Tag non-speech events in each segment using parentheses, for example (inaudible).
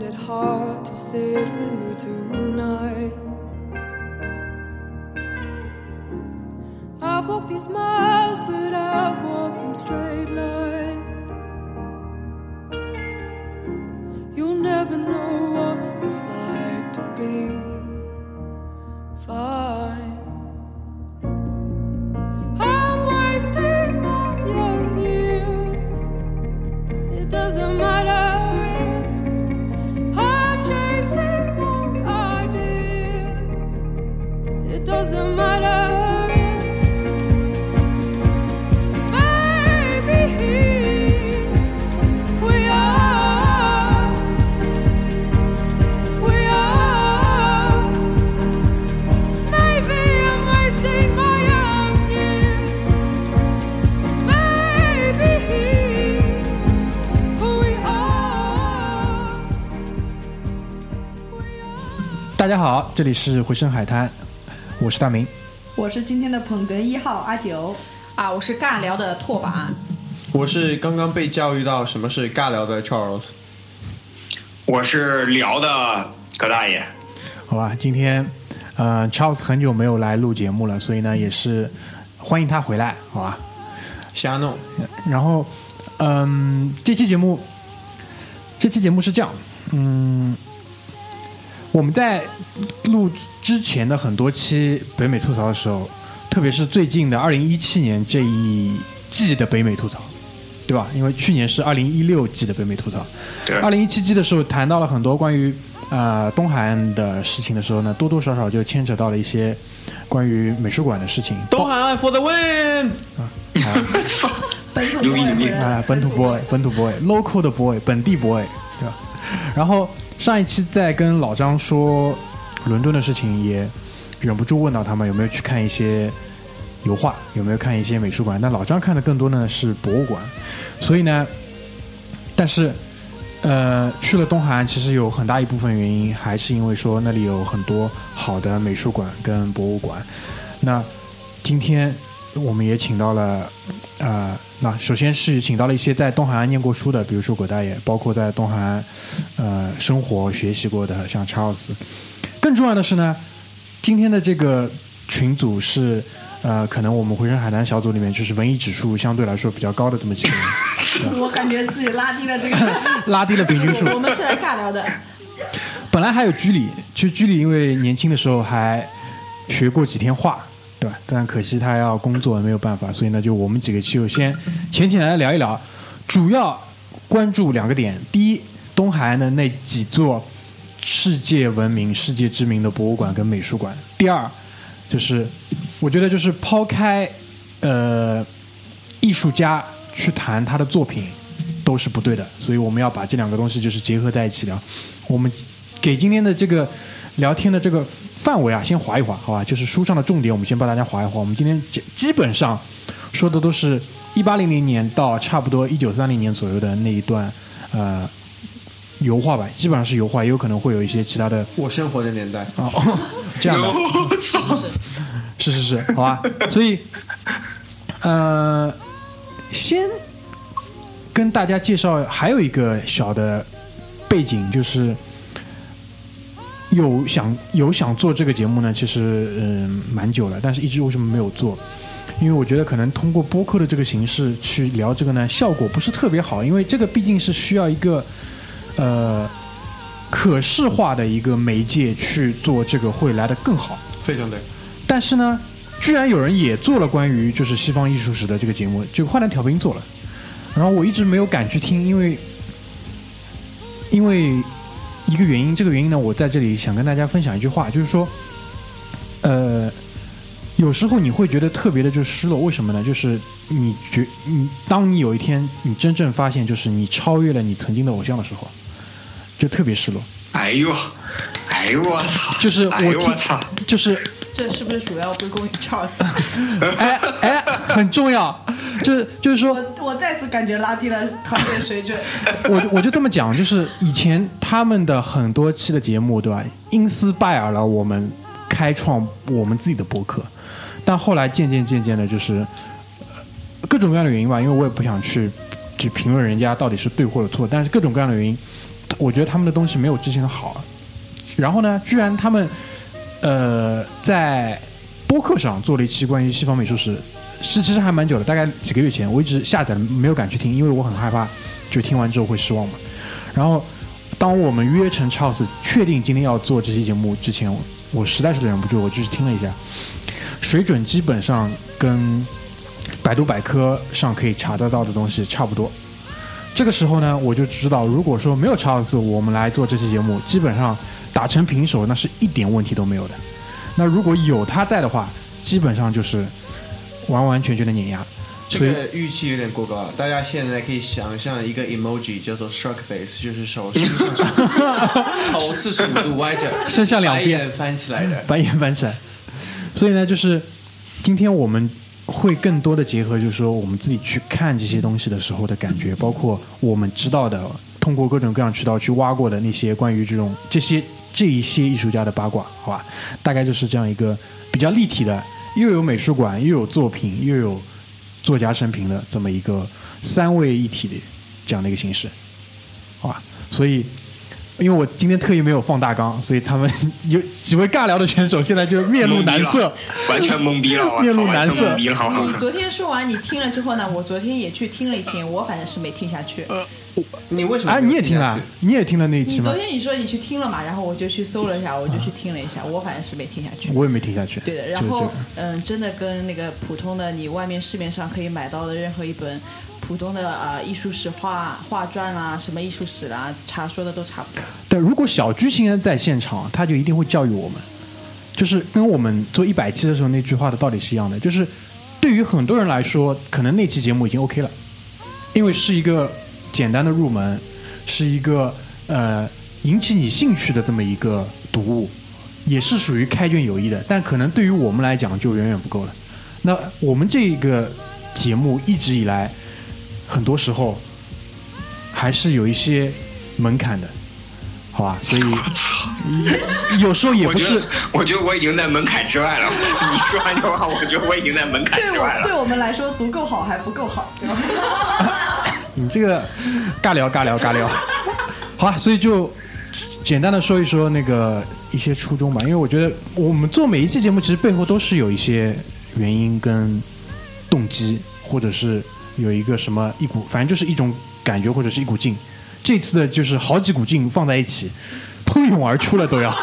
find it hard to sit with me tonight? I've walked these miles, 家好，这里是回声海滩，我是大明。我是今天的捧哏一号阿九，啊，我是尬聊的拓跋，我是刚刚被教育到什么是尬聊的 Charles。我是聊的葛大爷，好吧，今天呃，Charles 很久没有来录节目了，所以呢，也是欢迎他回来，好吧？瞎弄，然后，嗯，这期节目，这期节目是这样，嗯，我们在录之前的很多期北美吐槽的时候，特别是最近的二零一七年这一季的北美吐槽，对吧？因为去年是二零一六季的北美吐槽，对二零一七季的时候谈到了很多关于呃东海岸的事情的时候呢，多多少少就牵扯到了一些关于美术馆的事情，东海岸 for the win。本土牛逼 boy 牛逼啊，本土 boy，本土 boy，local 的 boy，本地 boy，对吧？(laughs) 然后上一期在跟老张说伦敦的事情，也忍不住问到他们有没有去看一些油画，有没有看一些美术馆。但老张看的更多呢是博物馆，所以呢，但是呃，去了东海岸，其实有很大一部分原因还是因为说那里有很多好的美术馆跟博物馆。那今天我们也请到了，呃，那首先是请到了一些在东海岸念过书的，比如说葛大爷，包括在东海岸呃生活学习过的，像 Charles。更重要的是呢，今天的这个群组是呃，可能我们回声海南小组里面就是文艺指数相对来说比较高的这么几个人，(laughs) 我感觉自己拉低了这个。(laughs) 拉低了平均数。我们是来尬聊的，本来还有居里，其实居里因为年轻的时候还学过几天画，对吧？但可惜他要工作，没有办法，所以呢，就我们几个就先浅浅来聊一聊，主要关注两个点：第一，东海岸的那几座世界闻名、世界知名的博物馆跟美术馆；第二，就是我觉得就是抛开呃艺术家去谈他的作品都是不对的，所以我们要把这两个东西就是结合在一起聊。我们给今天的这个聊天的这个范围啊，先划一划，好吧？就是书上的重点，我们先帮大家划一划。我们今天基基本上说的都是一八零零年到差不多一九三零年左右的那一段呃油画吧，基本上是油画，也有可能会有一些其他的我生活的年代，啊、哦，(laughs) 这样的。(laughs) 是是是，好吧。所以，呃，先跟大家介绍还有一个小的背景，就是有想有想做这个节目呢，其实嗯蛮久了，但是一直为什么没有做？因为我觉得可能通过播客的这个形式去聊这个呢，效果不是特别好，因为这个毕竟是需要一个呃可视化的一个媒介去做这个会来的更好。非常对。但是呢，居然有人也做了关于就是西方艺术史的这个节目，就幻蓝调频做了，然后我一直没有敢去听，因为因为一个原因，这个原因呢，我在这里想跟大家分享一句话，就是说，呃，有时候你会觉得特别的就失落，为什么呢？就是你觉你当你有一天你真正发现，就是你超越了你曾经的偶像的时候，就特别失落。哎呦，哎呦我操！就是我操！就是这是不是主要归功于 Charles？哎哎，很重要，就是就是说，我我再次感觉拉低了团队水准。我我就这么讲，就是以前他们的很多期的节目，对吧？因斯拜尔了我们开创我们自己的博客，但后来渐渐渐渐的，就是呃各种各样的原因吧，因为我也不想去去评论人家到底是对或者错，但是各种各样的原因，我觉得他们的东西没有之前的好。然后呢，居然他们呃在播客上做了一期关于西方美术史，是其实还蛮久的，大概几个月前，我一直下载，没有敢去听，因为我很害怕，就听完之后会失望嘛。然后当我们约成 Charles 确定今天要做这期节目之前，我实在是忍不住，我就去听了一下，水准基本上跟百度百科上可以查得到的东西差不多。这个时候呢，我就知道，如果说没有 Charles，我们来做这期节目，基本上打成平手，那是一点问题都没有的。那如果有他在的话，基本上就是完完全全的碾压。这个预期有点过高了。大家现在可以想象一个 emoji 叫做 shark face，就是手头四十五度歪着，(laughs) 伸向两边白眼翻起来的。翻眼翻起来。所以呢，就是今天我们会更多的结合，就是说我们自己去看这些东西的时候的感觉，包括我们知道的，通过各种各样渠道去挖过的那些关于这种这些这一些艺术家的八卦，好吧？大概就是这样一个比较立体的，又有美术馆，又有作品，又有作家生平的这么一个三位一体的这样的一个形式，好吧？所以。因为我今天特意没有放大纲，所以他们有几位尬聊的选手现在就面露难色，完全懵逼了，(laughs) 面露难色你昨天说完你听了之后呢，我昨天也去听了一听，我反正是没听下去。你为什么？哎，你也听了，？你也听了那一期吗昨？天你说你去听了嘛，然后我就去搜了一下，我就去听了一下，我反正是没听下去。我也没听下去。对的，然后嗯，真的跟那个普通的你外面市面上可以买到的任何一本普通的呃艺术史画画传啦、什么艺术史啦，查说的都差不多。对如果小鞠现在在现场，他就一定会教育我们，就是跟我们做一百期的时候那句话的道理是一样的，就是对于很多人来说，可能那期节目已经 OK 了，因为是一个简单的入门，是一个呃引起你兴趣的这么一个读物，也是属于开卷有益的。但可能对于我们来讲就远远不够了。那我们这个节目一直以来，很多时候还是有一些门槛的，好吧？所以 (laughs) 有时候也不是我觉得，我觉得我已经在门槛之外了。(laughs) 你说完这话，我觉得我已经在门槛对之外了。我对我们来说足够好还不够好，对吧？(laughs) 你这个尬聊尬聊尬聊，好啊，所以就简单的说一说那个一些初衷吧，因为我觉得我们做每一期节目，其实背后都是有一些原因跟动机，或者是有一个什么一股，反正就是一种感觉或者是一股劲。这次的就是好几股劲放在一起，喷涌而出了都要。(laughs)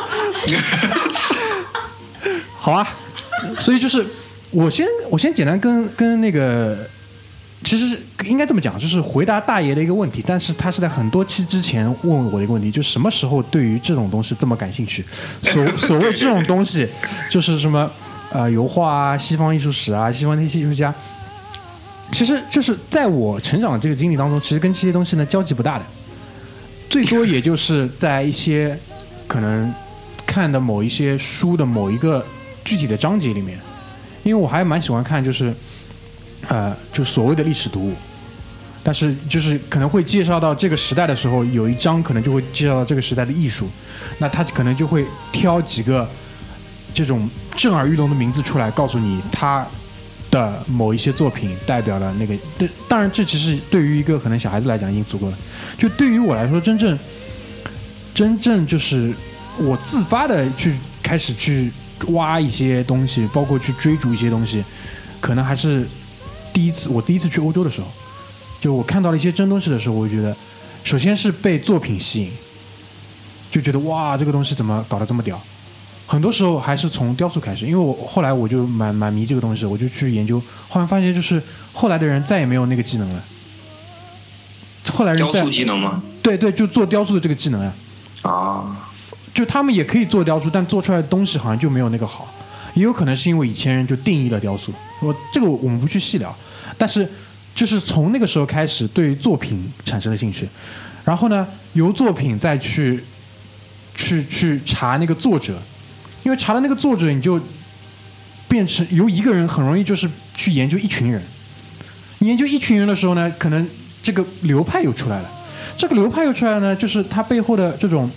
好啊，所以就是我先我先简单跟跟那个，其实是应该这么讲，就是回答大爷的一个问题，但是他是在很多期之前问我的一个问题，就什么时候对于这种东西这么感兴趣？(laughs) 所所谓这种东西，就是什么呃油画啊、西方艺术史啊、西方那些艺术家，其实就是在我成长的这个经历当中，其实跟这些东西呢交集不大的，最多也就是在一些可能看的某一些书的某一个具体的章节里面，因为我还蛮喜欢看，就是呃，就所谓的历史读物，但是就是可能会介绍到这个时代的时候，有一章可能就会介绍到这个时代的艺术，那他可能就会挑几个这种震耳欲聋的名字出来，告诉你他的某一些作品代表了那个。这当然，这其实对于一个可能小孩子来讲已经足够了。就对于我来说，真正真正就是我自发的去开始去挖一些东西，包括去追逐一些东西，可能还是第一次我第一次去欧洲的时候，就我看到了一些真东西的时候，我就觉得，首先是被作品吸引，就觉得哇，这个东西怎么搞得这么屌？很多时候还是从雕塑开始，因为我后来我就蛮蛮迷这个东西，我就去研究，后来发现就是后来的人再也没有那个技能了。后来人在雕塑技能吗？对对，就做雕塑的这个技能呀、啊，就他们也可以做雕塑，但做出来的东西好像就没有那个好。也有可能是因为以前人就定义了雕塑，我这个我们不去细聊。但是就是从那个时候开始，对作品产生了兴趣，然后呢，由作品再去去去查那个作者，因为查了那个作者，你就变成由一个人很容易就是去研究一群人。研究一群人的时候呢，可能这个流派又出来了。这个流派又出来呢，就是它背后的这种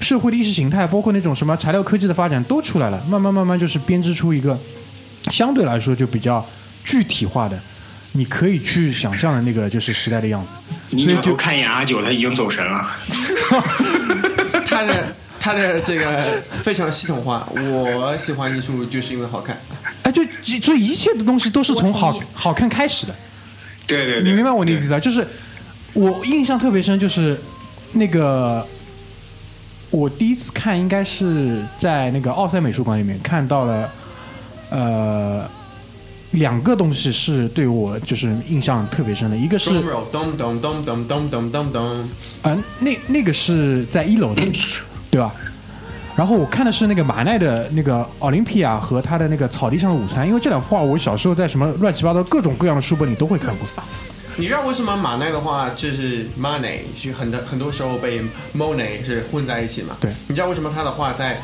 社会的意识形态，包括那种什么材料科技的发展都出来了，慢慢慢慢就是编织出一个相对来说就比较具体化的你可以去想象的那个就是时代的样子。你所以就扭头看一眼阿九，他已经走神了。他的他的这个非常系统化。我喜欢艺术就是因为好看。哎，就所以一切的东西都是从好好看开始的。对对对，你明白我的意思啊？就是我印象特别深，就是那个我第一次看应该是在那个奥赛美术馆里面看到了，呃，两个东西是对我就是印象特别深的，一个是 Drum roll，咚咚咚咚咚咚咚咚。呃那那个是在一楼的，(laughs) 对吧？然后我看的是那个马奈的那个奥林匹亚和他的那个草地上的午餐，因为这两幅画我小时候在什么乱七八糟各种各样的书本里都会看过。你知道为什么马奈的话就是 money 就很多很多时候被 Monet 是混在一起嘛？对你知道为什么他的画在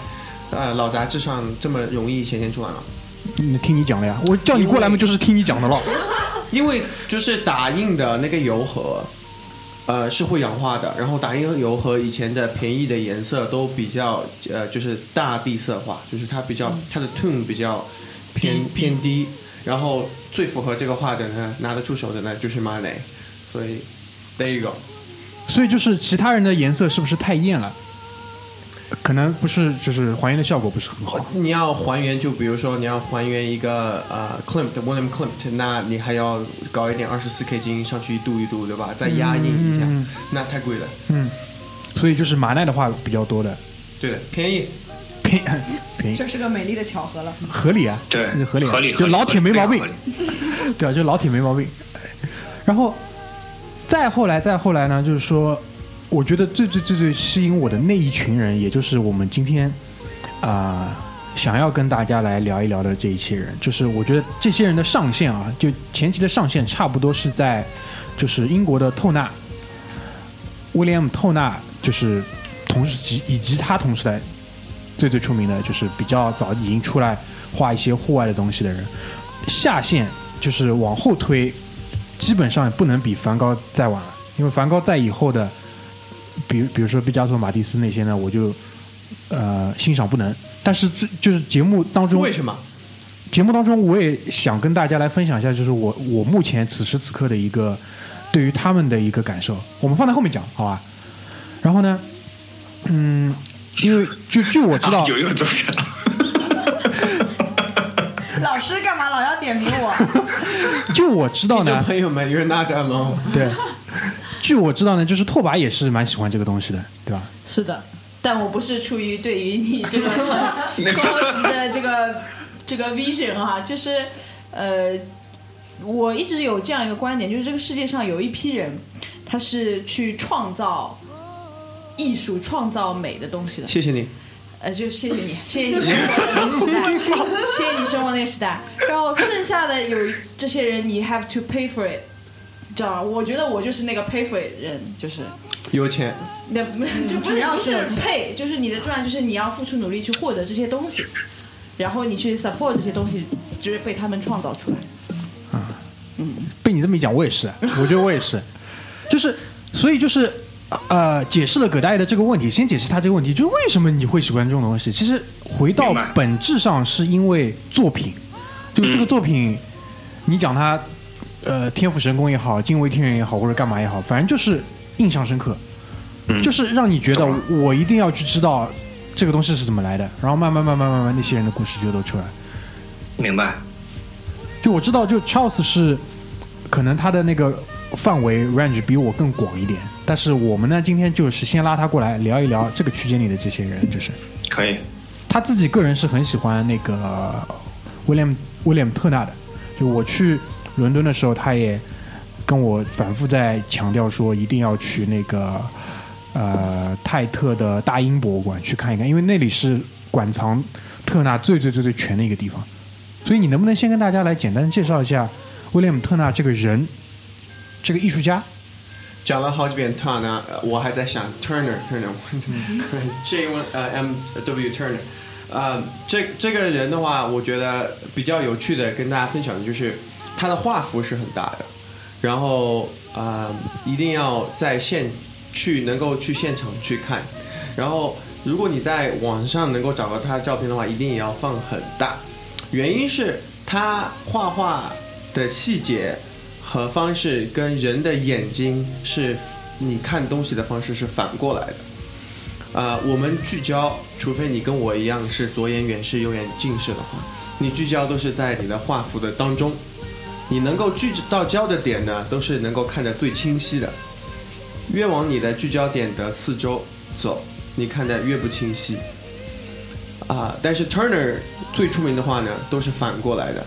呃老杂志上这么容易显现出来吗？嗯，听你讲了呀，我叫你过来嘛，就是听你讲的了。因为就是打印的那个油盒，呃是会氧化的，然后打印油盒以前的便宜的颜色都比较呃就是大地色化，就是它比较它的 tone 比较偏偏低，然后最符合这个画的呢，拿得出手的呢就是 money，所以 there you go。所以就是其他人的颜色是不是太艳了？可能不是，就是还原的效果不是很好。你要还原，就比如说你要还原一个呃 Klimt William Klimt，那你还要搞一点二十四 K 金上去一度一镀，对吧？再压印一下，那太贵了。嗯，所以就是马奈的话比较多的，对的，便宜。便 (laughs) 便宜这是个美丽的巧合了。合理啊，对这是合理啊，合理就老铁没毛病 (laughs) 对啊，就老铁没毛病。然后再后来，再后来呢，就是说，我觉得最最最最吸引我的那一群人，也就是我们今天啊、想要跟大家来聊一聊的这一些人，就是我觉得这些人的上限啊，就前期的上限差不多是在就是英国的透纳，威廉姆·透纳，就是同时及以及他同时代最最出名的就是比较早已经出来画一些户外的东西的人，下线就是往后推，基本上不能比梵高再晚了，因为梵高在以后的，比如比如说毕加索、马蒂斯那些呢，我就呃欣赏不能。但是最就是节目当中为什么？节目当中，我也想跟大家来分享一下，就是我我目前此时此刻的一个对于他们的一个感受，我们放在后面讲，好吧？然后呢，嗯，因为就据我知道阿，(laughs) 九又走神了。(laughs) 老师干嘛老要点名我？(laughs) 就我知道呢，朋友们，You're not alone。对，据我知道呢，就是拓跋也是蛮喜欢这个东西的，对吧？是的，但我不是出于对于你这个 (laughs) 很高级的这个这个 vision 哈，就是呃，我一直有这样一个观点，就是这个世界上有一批人，他是去创造艺术、创造美的东西的。谢谢你。呃，就谢谢你，谢谢你生活的那个时代，谢谢你生活那个时代。然后剩下的有这些人，你 have to pay for it，知道吗？我觉得我就是那个 pay for it 人，就是。有钱，那不就要是配，就是你的赚，就是你要付出努力去获得这些东西，然后你去 support 这些东西，就是被他们创造出来。啊，嗯。被你这么一讲，我也是，(laughs) 我觉得我也是，就是，所以就是，呃，解释了葛大爷的这个问题，先解释他这个问题，就是为什么你会喜欢这种东西？其实回到本质上，是因为作品，就这个嗯。作品，你讲它，呃，天赋神功也好，惊为天人也好，或者干嘛也好，反正就是印象深刻，嗯就是让你觉得我一定要去知道这个东西是怎么来的，然后慢慢慢慢慢慢那些人的故事就都出来了。明白。就我知道，就 Charles 是可能他的那个范围 range 比我更广一点，但是我们呢，今天就是先拉他过来聊一聊这个区间里的这些人，就是可以，他自己个人是很喜欢那个威廉威廉特纳的。就我去伦敦的时候，他也跟我反复在强调说，一定要去那个呃泰特的大英博物馆去看一看，因为那里是馆藏特纳最最最最全的一个地方。所以你能不能先跟大家来简单介绍一下威廉姆特纳这个人，这个艺术家？讲了好几遍特纳我还在想 Turner Turner J one 呃 M W Turner，呃，这这个人的话，我觉得比较有趣的跟大家分享的就是他的画幅是很大的，然后呃一定要在现去能够去现场去看，然后如果你在网上能够找到他的照片的话，一定也要放很大，原因是他画画的细节和方式跟人的眼睛是你看东西的方式是反过来的。啊、我们聚焦，除非你跟我一样是左眼远视、右眼近视的话，你聚焦都是在你的画幅的当中，你能够聚到焦的点呢，都是能够看得最清晰的。越往你的聚焦点的四周走，你看得越不清晰。啊、但是 Turner 最出名的画呢，都是反过来的。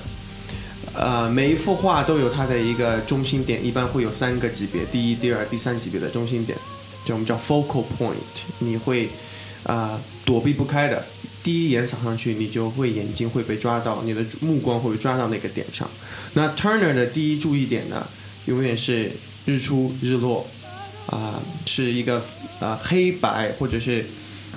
呃，每一幅画都有它的一个中心点，一般会有三个级别，第一、第二、第三级别的中心点，就我们叫 focal point，你会啊、躲避不开的。第一眼扫上去，你就会眼睛会被抓到，你的目光会被抓到那个点上。那 Turner 的第一注意点呢，永远是日出日落，啊、是一个啊、黑白或者是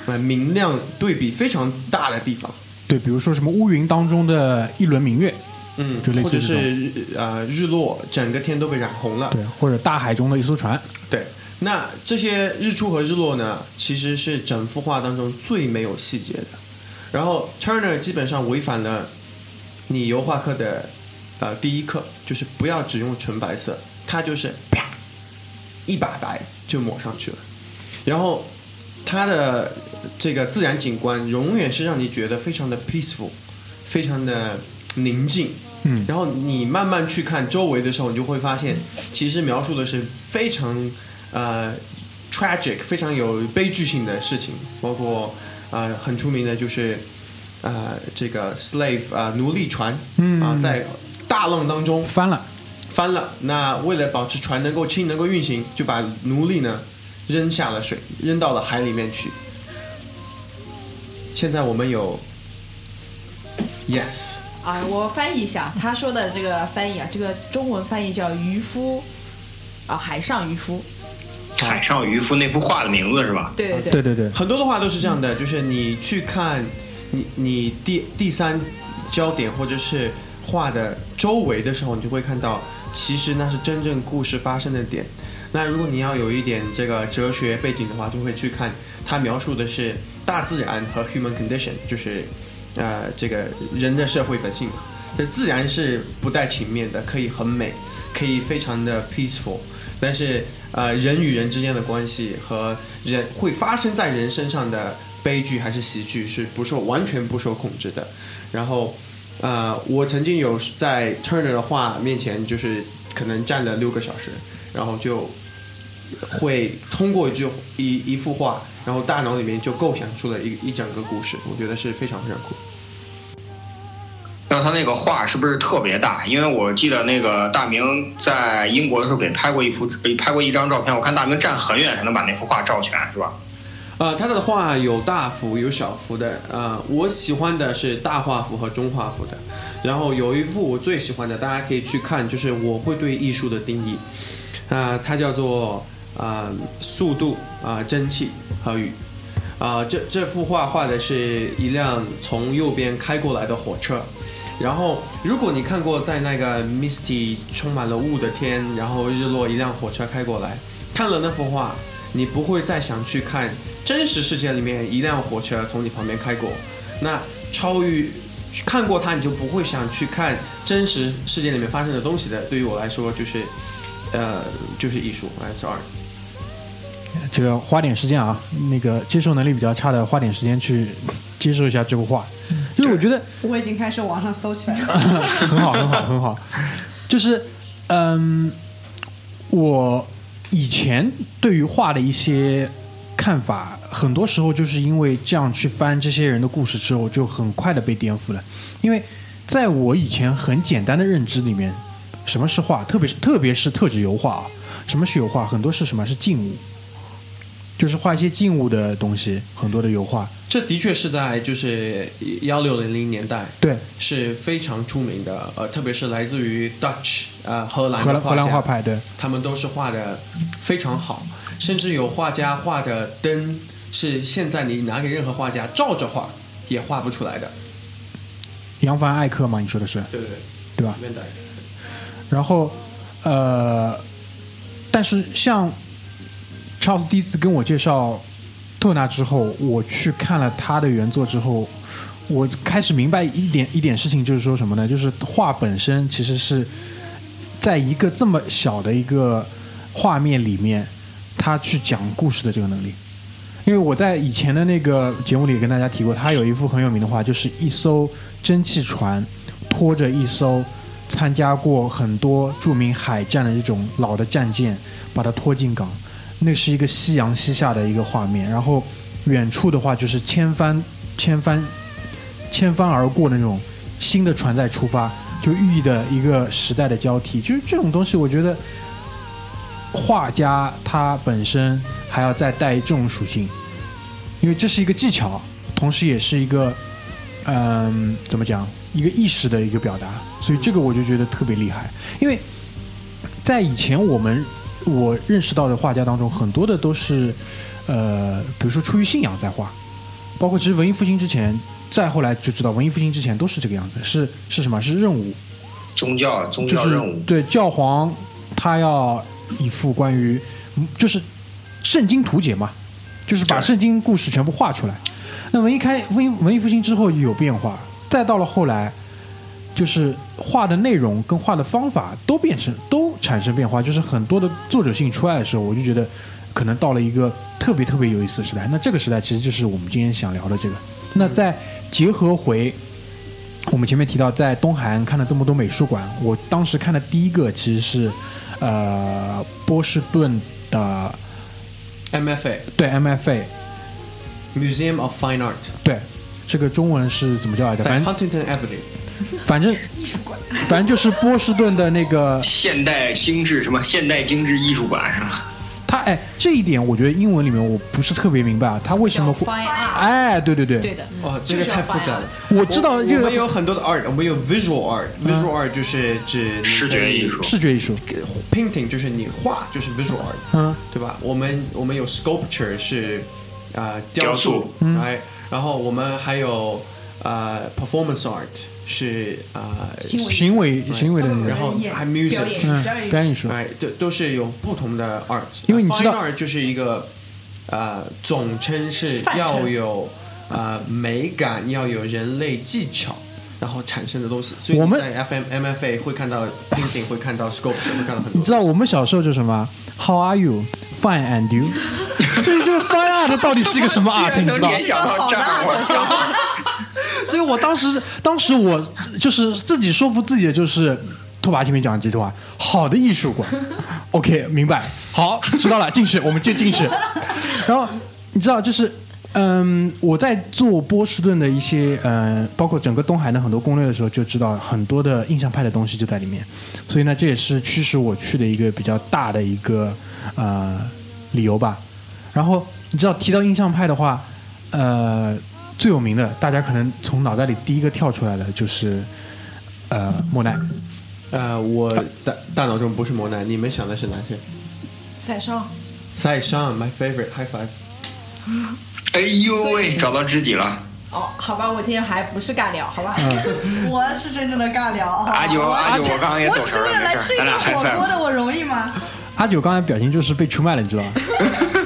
呃明亮对比非常大的地方。对，比如说什么乌云当中的一轮明月，嗯就类似或者是日呃日落，整个天都被染红了。对，或者大海中的一艘船，对，那这些日出和日落呢，其实是整幅画当中最没有细节的。然后 Turner 基本上违反了你油画课的呃第一课，就是不要只用纯白色，它就是啪一把白就抹上去了。然后它的这个自然景观永远是让你觉得非常的 peaceful，非常的宁静。嗯然后你慢慢去看周围的时候，你就会发现，其实描述的是非常呃 tragic、非常有悲剧性的事情，包括呃很出名的就是呃这个 slave 啊、奴隶船嗯啊、在大浪当中翻了，翻了。那为了保持船能够轻、能够运行，就把奴隶呢扔下了水，扔到了海里面去。现在我们有 yes，啊，我翻译一下，他说的这个翻译啊，这个中文翻译叫渔夫，啊，海上渔夫。海上渔夫那幅画的名字是吧？对对对对对，很多的话都是这样的，就是你去看你你第第三焦点或者是画的周围的时候，你就会看到，其实那是真正故事发生的点。那如果你要有一点这个哲学背景的话，就会去看它描述的是大自然和 human condition，就是呃这个人的社会本性嘛。这自然是不带情面的，可以很美，可以非常的 peaceful，但是呃人与人之间的关系和人会发生在人身上的悲剧还是喜剧是不受完全不受控制的。然后呃我曾经有在 Turner 的画面前就是可能站了六个小时，然后就会通过一句一一幅画，然后大脑里面就构想出了一一整个故事，我觉得是非常非常酷。那他那个画是不是特别大？因为我记得那个大明在英国的时候给拍过一幅，拍过一张照片，我看大明站很远才能把那幅画照全，是吧？呃，他的画有大幅有小幅的，呃，我喜欢的是大画幅和中画幅的。然后有一幅我最喜欢的，大家可以去看，就是我会对艺术的定义，啊、它叫做啊、速度啊、蒸汽和雨。啊、这这幅画画的是一辆从右边开过来的火车，然后如果你看过在那个 misty 充满了雾的天，然后日落一辆火车开过来，看了那幅画，你不会再想去看真实世界里面一辆火车从你旁边开过，那超越看过它，你就不会想去看真实世界里面发生的东西的。对于我来说，就是呃，就是艺术，that's art。这个花点时间啊，那个接受能力比较差的，花点时间去接受一下这幅画，因为我觉得我已经开始网上搜起来了。(laughs) 很好，很好，(laughs) 很好。就是，嗯，我以前对于画的一些看法，很多时候就是因为这样去翻这些人的故事之后，就很快的被颠覆了。因为在我以前很简单的认知里面，什么是画，特别是特别是特指油画啊，什么是油画，很多是什么是静物，就是画一些静物的东西，很多的油画。这的确是在就是幺六零零年代对，是非常出名的，呃，特别是来自于 Dutch 呃荷兰荷兰荷兰画派，对。他们都是画的非常好，甚至有画家画的灯是现在你拿给任何画家照着画也画不出来的。扬凡艾克嘛，你说的是对对对，对吧？然后，呃，但是像 Charles 第一次跟我介绍特纳之后，我去看了他的原作之后，我开始明白一点一点事情，就是说什么呢？就是画本身其实是在一个这么小的一个画面里面，他去讲故事的这个能力。因为我在以前的那个节目里跟大家提过，他有一幅很有名的画，就是一艘蒸汽船拖着一艘参加过很多著名海战的这种老的战舰，把它拖进港。那是一个夕阳西下的一个画面，然后远处的话就是千帆千帆千帆而过的那种新的船在出发，就寓意的一个时代的交替。就是这种东西，我觉得画家他本身还要再带这种属性，因为这是一个技巧，同时也是一个嗯、怎么讲一个意识的一个表达，所以这个我就觉得特别厉害。因为在以前我们我认识到的画家当中，很多的都是呃，比如说出于信仰在画，包括其实文艺复兴之前，再后来就知道文艺复兴之前都是这个样子，是是什么？是任务，宗教宗就是教任务，对教皇他要一幅关于嗯就是圣经图解嘛，就是把圣经故事全部画出来。那文艺开文艺文艺复兴之后有变化，再到了后来，就是画的内容跟画的方法都变成都产生变化，就是很多的作者性出来的时候，我就觉得可能到了一个特别特别有意思的时代。那这个时代其实就是我们今天想聊的这个。那再结合回我们前面提到，在东海岸看了这么多美术馆，我当时看的第一个其实是呃波士顿的 MFA 对 MFA Museum of Fine Art 对。这个中文是怎么叫来着？在 Huntington Avenue。(laughs) 反正反正就是波士顿的那个现代精致什么现代精致艺术馆是吧？他哎，这一点我觉得英文里面我不是特别明白啊，他为什么会哎，对对对，对的，哦，这个太复杂了。我知道这个我们有很多的 art，我们有 visual art，visual art 就是指视觉艺术。视觉艺术，，painting 就是你画就是 visual art，嗯，对吧？我们我们有 sculpture 是啊、呃雕塑，哎，然后我们还有呃 performance art 是啊、呃行为行为行为的然，后还 music，表演都都是有不同的 art，因为你知道 art 就是一个呃总称是要有呃美感，要有人类技巧。然后产生的东西，所以我们在 FM MFA 会看到 painting，会看到 sculpture，会看到很多。你知道我们小时候就什么？How are you? Fine and you？(laughs) 这就是 fine art 到底是一个什么 (laughs) art？你知道？联想到这儿，我操！所以我当时，当时我就是自己说服自己的就是，拓跋前面讲的这句话，好的艺术馆，OK，明白，好，知道了，进去，我们就进去。然后你知道，就是，嗯，我在做波士顿的一些，嗯，包括整个东海的很多攻略的时候，就知道很多的印象派的东西就在里面。所以呢，这也是驱使我去的一个比较大的一个呃理由吧。然后你知道，提到印象派的话，呃，最有名的，大家可能从脑袋里第一个跳出来的就是呃莫奈。呃，我大大脑中不是莫奈，你们想的是哪些？塞尚，塞尚，my favorite，high five。哎呦喂，找到知己了！哦，好吧，我今天还不是尬聊，好吧？(laughs) 我是真正的尬聊。阿九阿九，我刚刚也我走神了，只是为了来吃一顿。火锅的，我容易吗？(laughs) 阿九刚才表情就是被出卖了，你知道吗？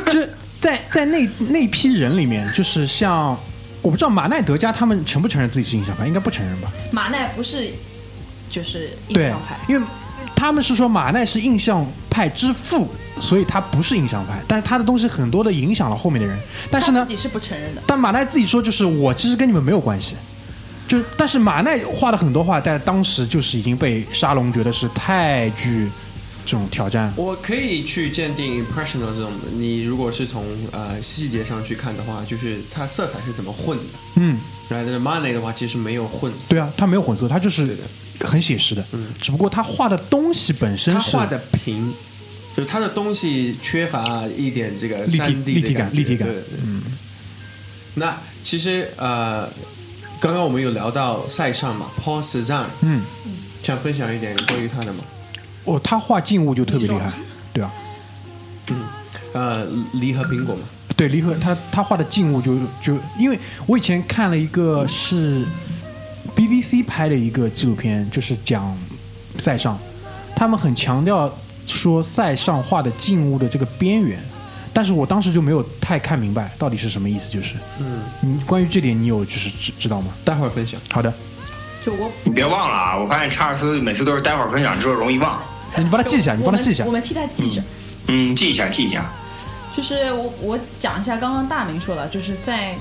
就是在在那那批人里面，就是像我不知道马奈德加他们承不承认自己是印象派，应该不承认吧？马奈不是就是印象派，，因为他们是说马奈是印象派之父，所以他不是印象派，但是他的东西很多的影响了后面的人。但是呢自，己是不承认的。但马奈自己说，就是我其实跟你们没有关系。就但是马奈画的很多画，在当时就是已经被沙龙觉得是太具这种挑战。我可以去鉴定 impressionism。你如果是从呃细节上去看的话，就是它色彩是怎么混的。嗯，然后 Money 的话，其实没有混色。对啊，它没有混色，它就是很写实的。嗯，只不过他画的东西本身是他画的平，就是他的东西缺乏一点这个立体立体感立体感对对对嗯。那其实呃，刚刚我们有聊到塞尚嘛，Paul Cézanne，嗯，想分享一点关于他的吗？哦，他画静物就特别厉害，对啊，呃，梨和苹果嘛，对，梨和他他画的静物就就，因为我以前看了一个是 BBC 拍的一个纪录片，就是讲塞尚，他们很强调说塞尚画的静物的这个边缘，但是我当时就没有太看明白到底是什么意思，就是，嗯，你关于这点你有就是知知道吗？待会儿分享。好的，就我你别忘了啊！我发现查尔斯每次都是待会儿分享之后容易忘。(laughs) 你帮他记一下，你帮他记一下我。们替他记着。嗯，记一下，记一下。就是我我讲一下刚刚大明说的，就是在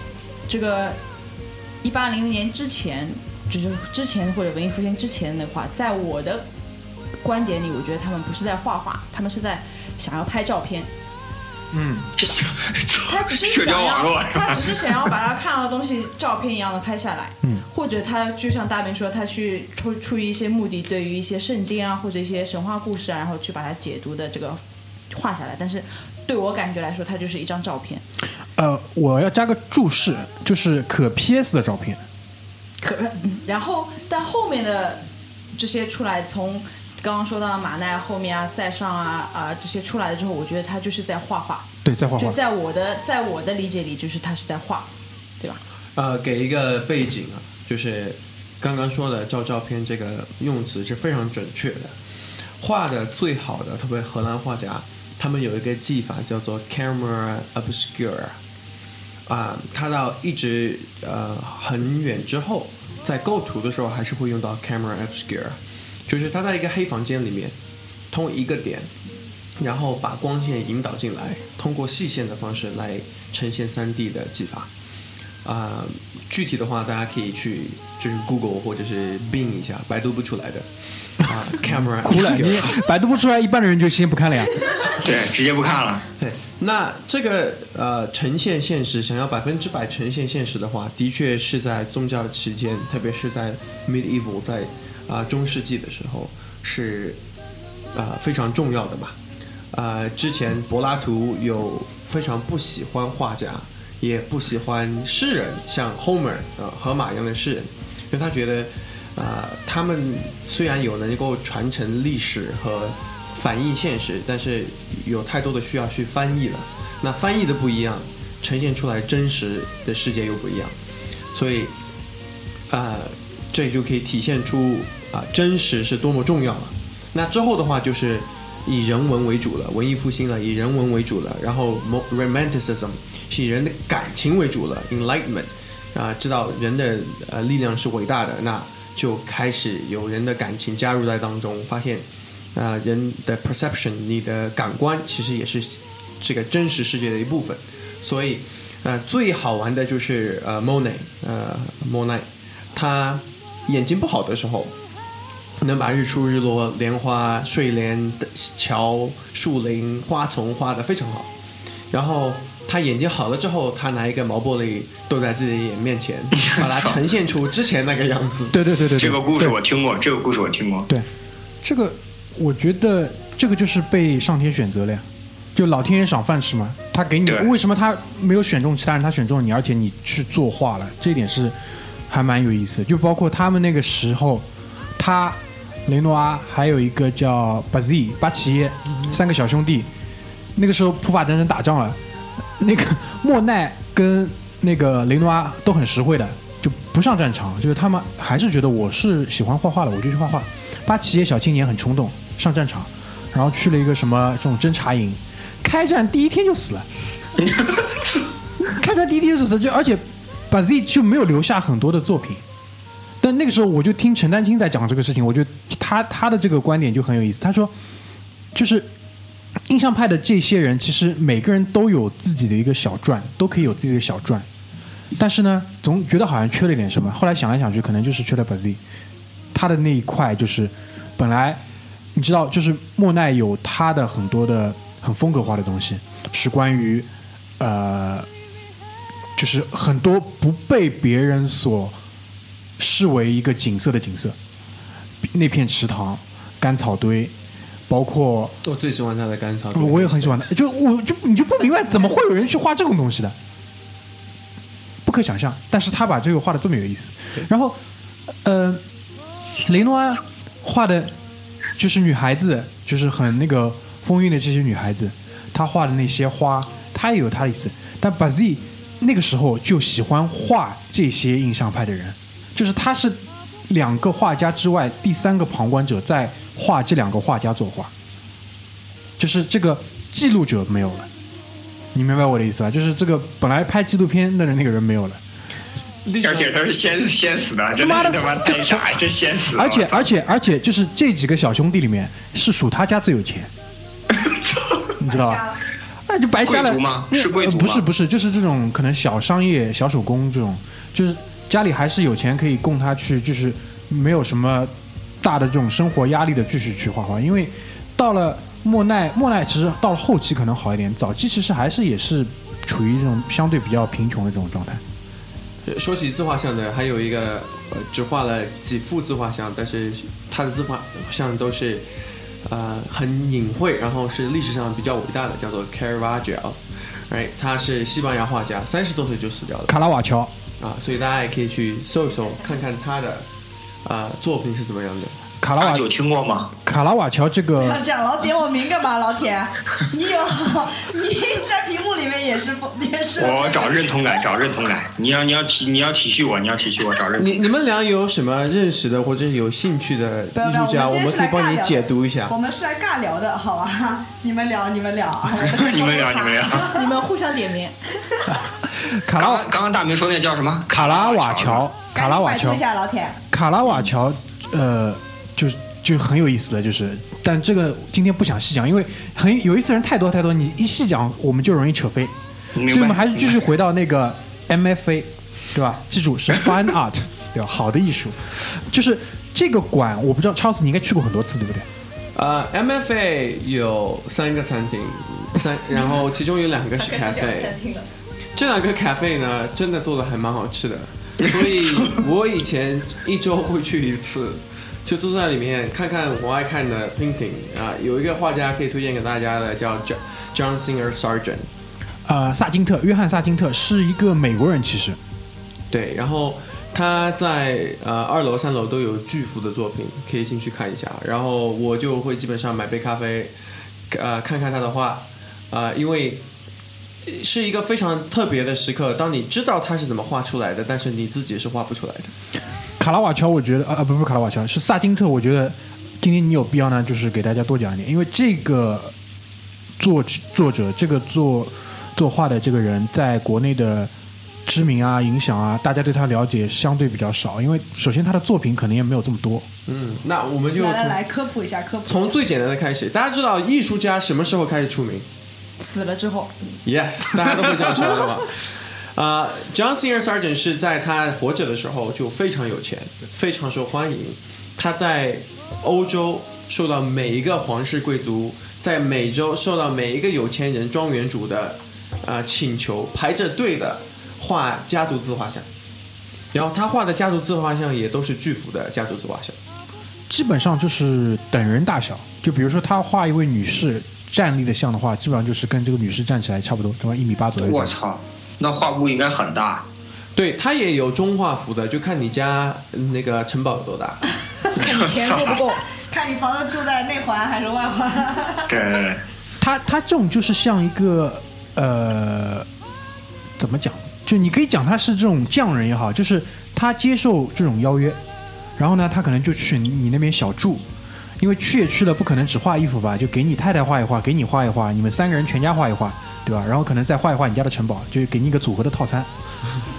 这个一八零零年之前，就是之前或者文艺复兴之前的话，在我的观点里，我觉得他们不是在画画，他们是在想要拍照片。嗯，(laughs) 他只是社交想要他只是想要把他看到的东西照片一样的拍下来，嗯，或者他就像大明说，他去出出于一些目的，对于一些圣经啊或者一些神话故事啊，然后去把它解读的这个画下来。但是对我感觉来说，它就是一张照片，呃，我要加个注释，就是可 PS 的照片。可，嗯然后但后面的这些出来，从刚刚说到马奈后面啊、塞尚啊啊、这些出来了之后，我觉得他就是在画画，对，在画画就。在我的在我的理解里，就是他是在画，对吧？呃，给一个背景啊，就是刚刚说的照照片这个用词是非常准确的。画的最好的，特别荷兰画家，他们有一个技法叫做 camera obscure，啊、他到一直呃很远之后，在构图的时候还是会用到 camera obscure，就是他在一个黑房间里面，通一个点，然后把光线引导进来，通过细线的方式来呈现 3D 的技法。啊、具体的话，大家可以去就是 Google 或者是 Bing 一下，百度不出来的啊、(laughs) camera 哭了，(laughs) 你百度不出来，一般的人就先不看了呀。(laughs) 对，直接不看了。对，那这个呃呈现现实，想要百分之百呈现现实的话，的确是在宗教期间，特别是在 medieval 在啊、中世纪的时候是啊、非常重要的吧。呃，之前柏拉图有非常不喜欢画家，也不喜欢诗人，像 Homer 呃荷马一样的诗人，因为他觉得啊、他们虽然有能够传承历史和反映现实，但是有太多的需要去翻译了。那翻译的不一样，呈现出来真实的世界又不一样，所以啊、这就可以体现出啊、真实是多么重要了。那之后的话就是以人文为主了，文艺复兴了，以人文为主了，然后 romanticism 是以人的感情为主了，enlightenment 啊、知道人的呃力量是伟大的，那就开始有人的感情加入在当中，发现啊、人的 perception 你的感官其实也是这个真实世界的一部分，所以呃最好玩的就是呃 Monet 呃 Monet 他眼睛不好的时候。能把日出、日落、莲花、睡莲、桥、树林、花丛画得非常好。然后他眼睛好了之后，他拿一个毛玻璃逗在自己的眼面前，(laughs) 把它呈现出之前那个 (laughs) 样子。对对对对对，这个故事我听过，这个故事我听过。对，这个我觉得这个就是被上天选择了呀，就老天爷赏饭吃嘛。他给你为什么他没有选中其他人，他选中了你，而且你去作画了，这一点是还蛮有意思。就包括他们那个时候，他雷诺阿还有一个叫巴兹巴奇耶三个小兄弟，那个时候普法战争打仗了，那个莫奈跟那个雷诺阿都很实惠的，就不上战场，就是他们还是觉得我是喜欢画画的，我就去画画。巴奇耶小青年很冲动，上战场，然后去了一个什么这种侦察营，开战第一天就死了。(laughs) 开战第一天就死了，就而且巴 Z 就没有留下很多的作品。但那个时候我就听陈丹青在讲这个事情，我觉得他他的这个观点就很有意思。他说，就是印象派的这些人，其实每个人都有自己的一个小传，都可以有自己的小传，但是呢，总觉得好像缺了点什么。后来想来想去，可能就是缺了巴 Z，他的那一块就是本来你知道，就是莫奈有他的很多的很风格化的东西，是关于呃，就是很多不被别人所视为一个景色的景色，那片池塘、干草堆，包括我最喜欢他的干草堆，我也很喜欢他，就我就你就不明白怎么会有人去画这种东西的，不可想象。但是他把这个画的这么有意思，然后呃，雷诺阿画的就是女孩子，就是很那个风韵的这些女孩子，她画的那些花，她也有她的意思。但巴 Z 那个时候就喜欢画这些印象派的人，就是他是两个画家之外第三个旁观者，在画这两个画家作画。就是这个记录者没有了，你明白我的意思吧？就是这个本来拍纪录片的那个人没有了，而且他是先先死的，他妈太傻，真先死了。而且而且而且就是这几个小兄弟里面，是属他家最有钱，(laughs) 你知道吧？那就白瞎了。贵吗是贵族吗呃不是不是，就是这种可能小商业、小手工这种，就是家里还是有钱可以供他去，就是没有什么大的这种生活压力的继续去画画。因为到了莫奈，莫奈其实到了后期可能好一点，早期其实还是也是处于这种相对比较贫穷的这种状态。说起自画像的，还有一个呃，只画了几幅自画像，但是他的自画像都是呃很隐晦，然后是历史上比较伟大的，叫做 Caravaggio，哎，他是西班牙画家，三十多岁就死掉了。卡拉瓦乔，啊，所以大家也可以去搜一搜，看看他的啊、作品是怎么样的。卡拉瓦大九听过吗？卡拉瓦乔这不要个这样，老点我名干嘛？老铁，(laughs) 你有你在屏幕里面也是 (laughs) 也是。我找认同感，找认同感。你要你要体你要体恤我，你要体恤我，找认同你你们俩有什么认识的或者有兴趣的艺术家，我我们可以帮你解读一下我。们是来尬聊的，好吧？你们聊，你们聊。(laughs) 你们聊，你们聊。你们互相点名。卡拉瓦刚刚大明说那叫什么？卡拉瓦乔，卡拉瓦乔老铁。卡拉瓦乔，呃，就是就很有意思的，就是，但这个今天不想细讲，因为很有意思的人太多太多，你一细讲我们就容易扯飞，所明白以我们还是继续回到那个 MFA，对吧？记住是 (laughs) Fine Art，对吧？好的艺术，就是这个馆，我不知道超子你应该去过很多次，对不对？呃，MFA 有三个餐厅，三，然后其中有两个是开始讲 cafe，餐厅了。这两个 cafe 呢，真的做的还蛮好吃的，所以 (laughs) 我以前一周会去一次，就坐在里面看看我爱看的 painting 啊，有一个画家可以推荐给大家的，叫 John John Singer Sargent，呃，萨金特，约翰萨金特是一个美国人，其实对，然后他在呃二楼、三楼都有巨幅的作品，可以进去看一下。然后我就会基本上买杯咖啡，呃，看看他的画，啊、因为是一个非常特别的时刻。当你知道他是怎么画出来的，但是你自己是画不出来的。卡拉瓦乔，我觉得啊啊不不是卡拉瓦乔，是萨金特。我觉得今天你有必要呢，就是给大家多讲一点，因为这个作作者，这个作作画的这个人，在国内的知名啊、影响啊，大家对他了解相对比较少。因为首先他的作品可能也没有这么多。嗯，那我们就来来来，科普一下，科普。从最简单的开始。大家知道艺术家什么时候开始出名？死了之后，Yes，大家都会这样说对吧？啊、j o h n Singer Sargent 是在他活着的时候就非常有钱，非常受欢迎。他在欧洲受到每一个皇室贵族，在美洲受到每一个有钱人、庄园主的啊、请求，排着队的画家族自画像。然后他画的家族自画像也都是巨幅的家族自画像。基本上就是等人大小，就比如说他画一位女士站立的像的话，基本上就是跟这个女士站起来差不多，对吧？一米八左右。我操，那画布应该很大。对他也有中画幅的，就看你家嗯那个城堡有多大。(laughs) 看你钱够不够。(laughs) 看你房子住在内环还是外环？对对对，他他这种就是像一个呃，怎么讲？就你可以讲他是这种匠人也好，就是他接受这种邀约，然后呢，他可能就去你你那边小住，因为去也去了，不可能只画衣服吧，就给你太太画一画，给你画一画，你们三个人全家画一画，对吧？然后可能再画一画你家的城堡，就给你一个组合的套餐。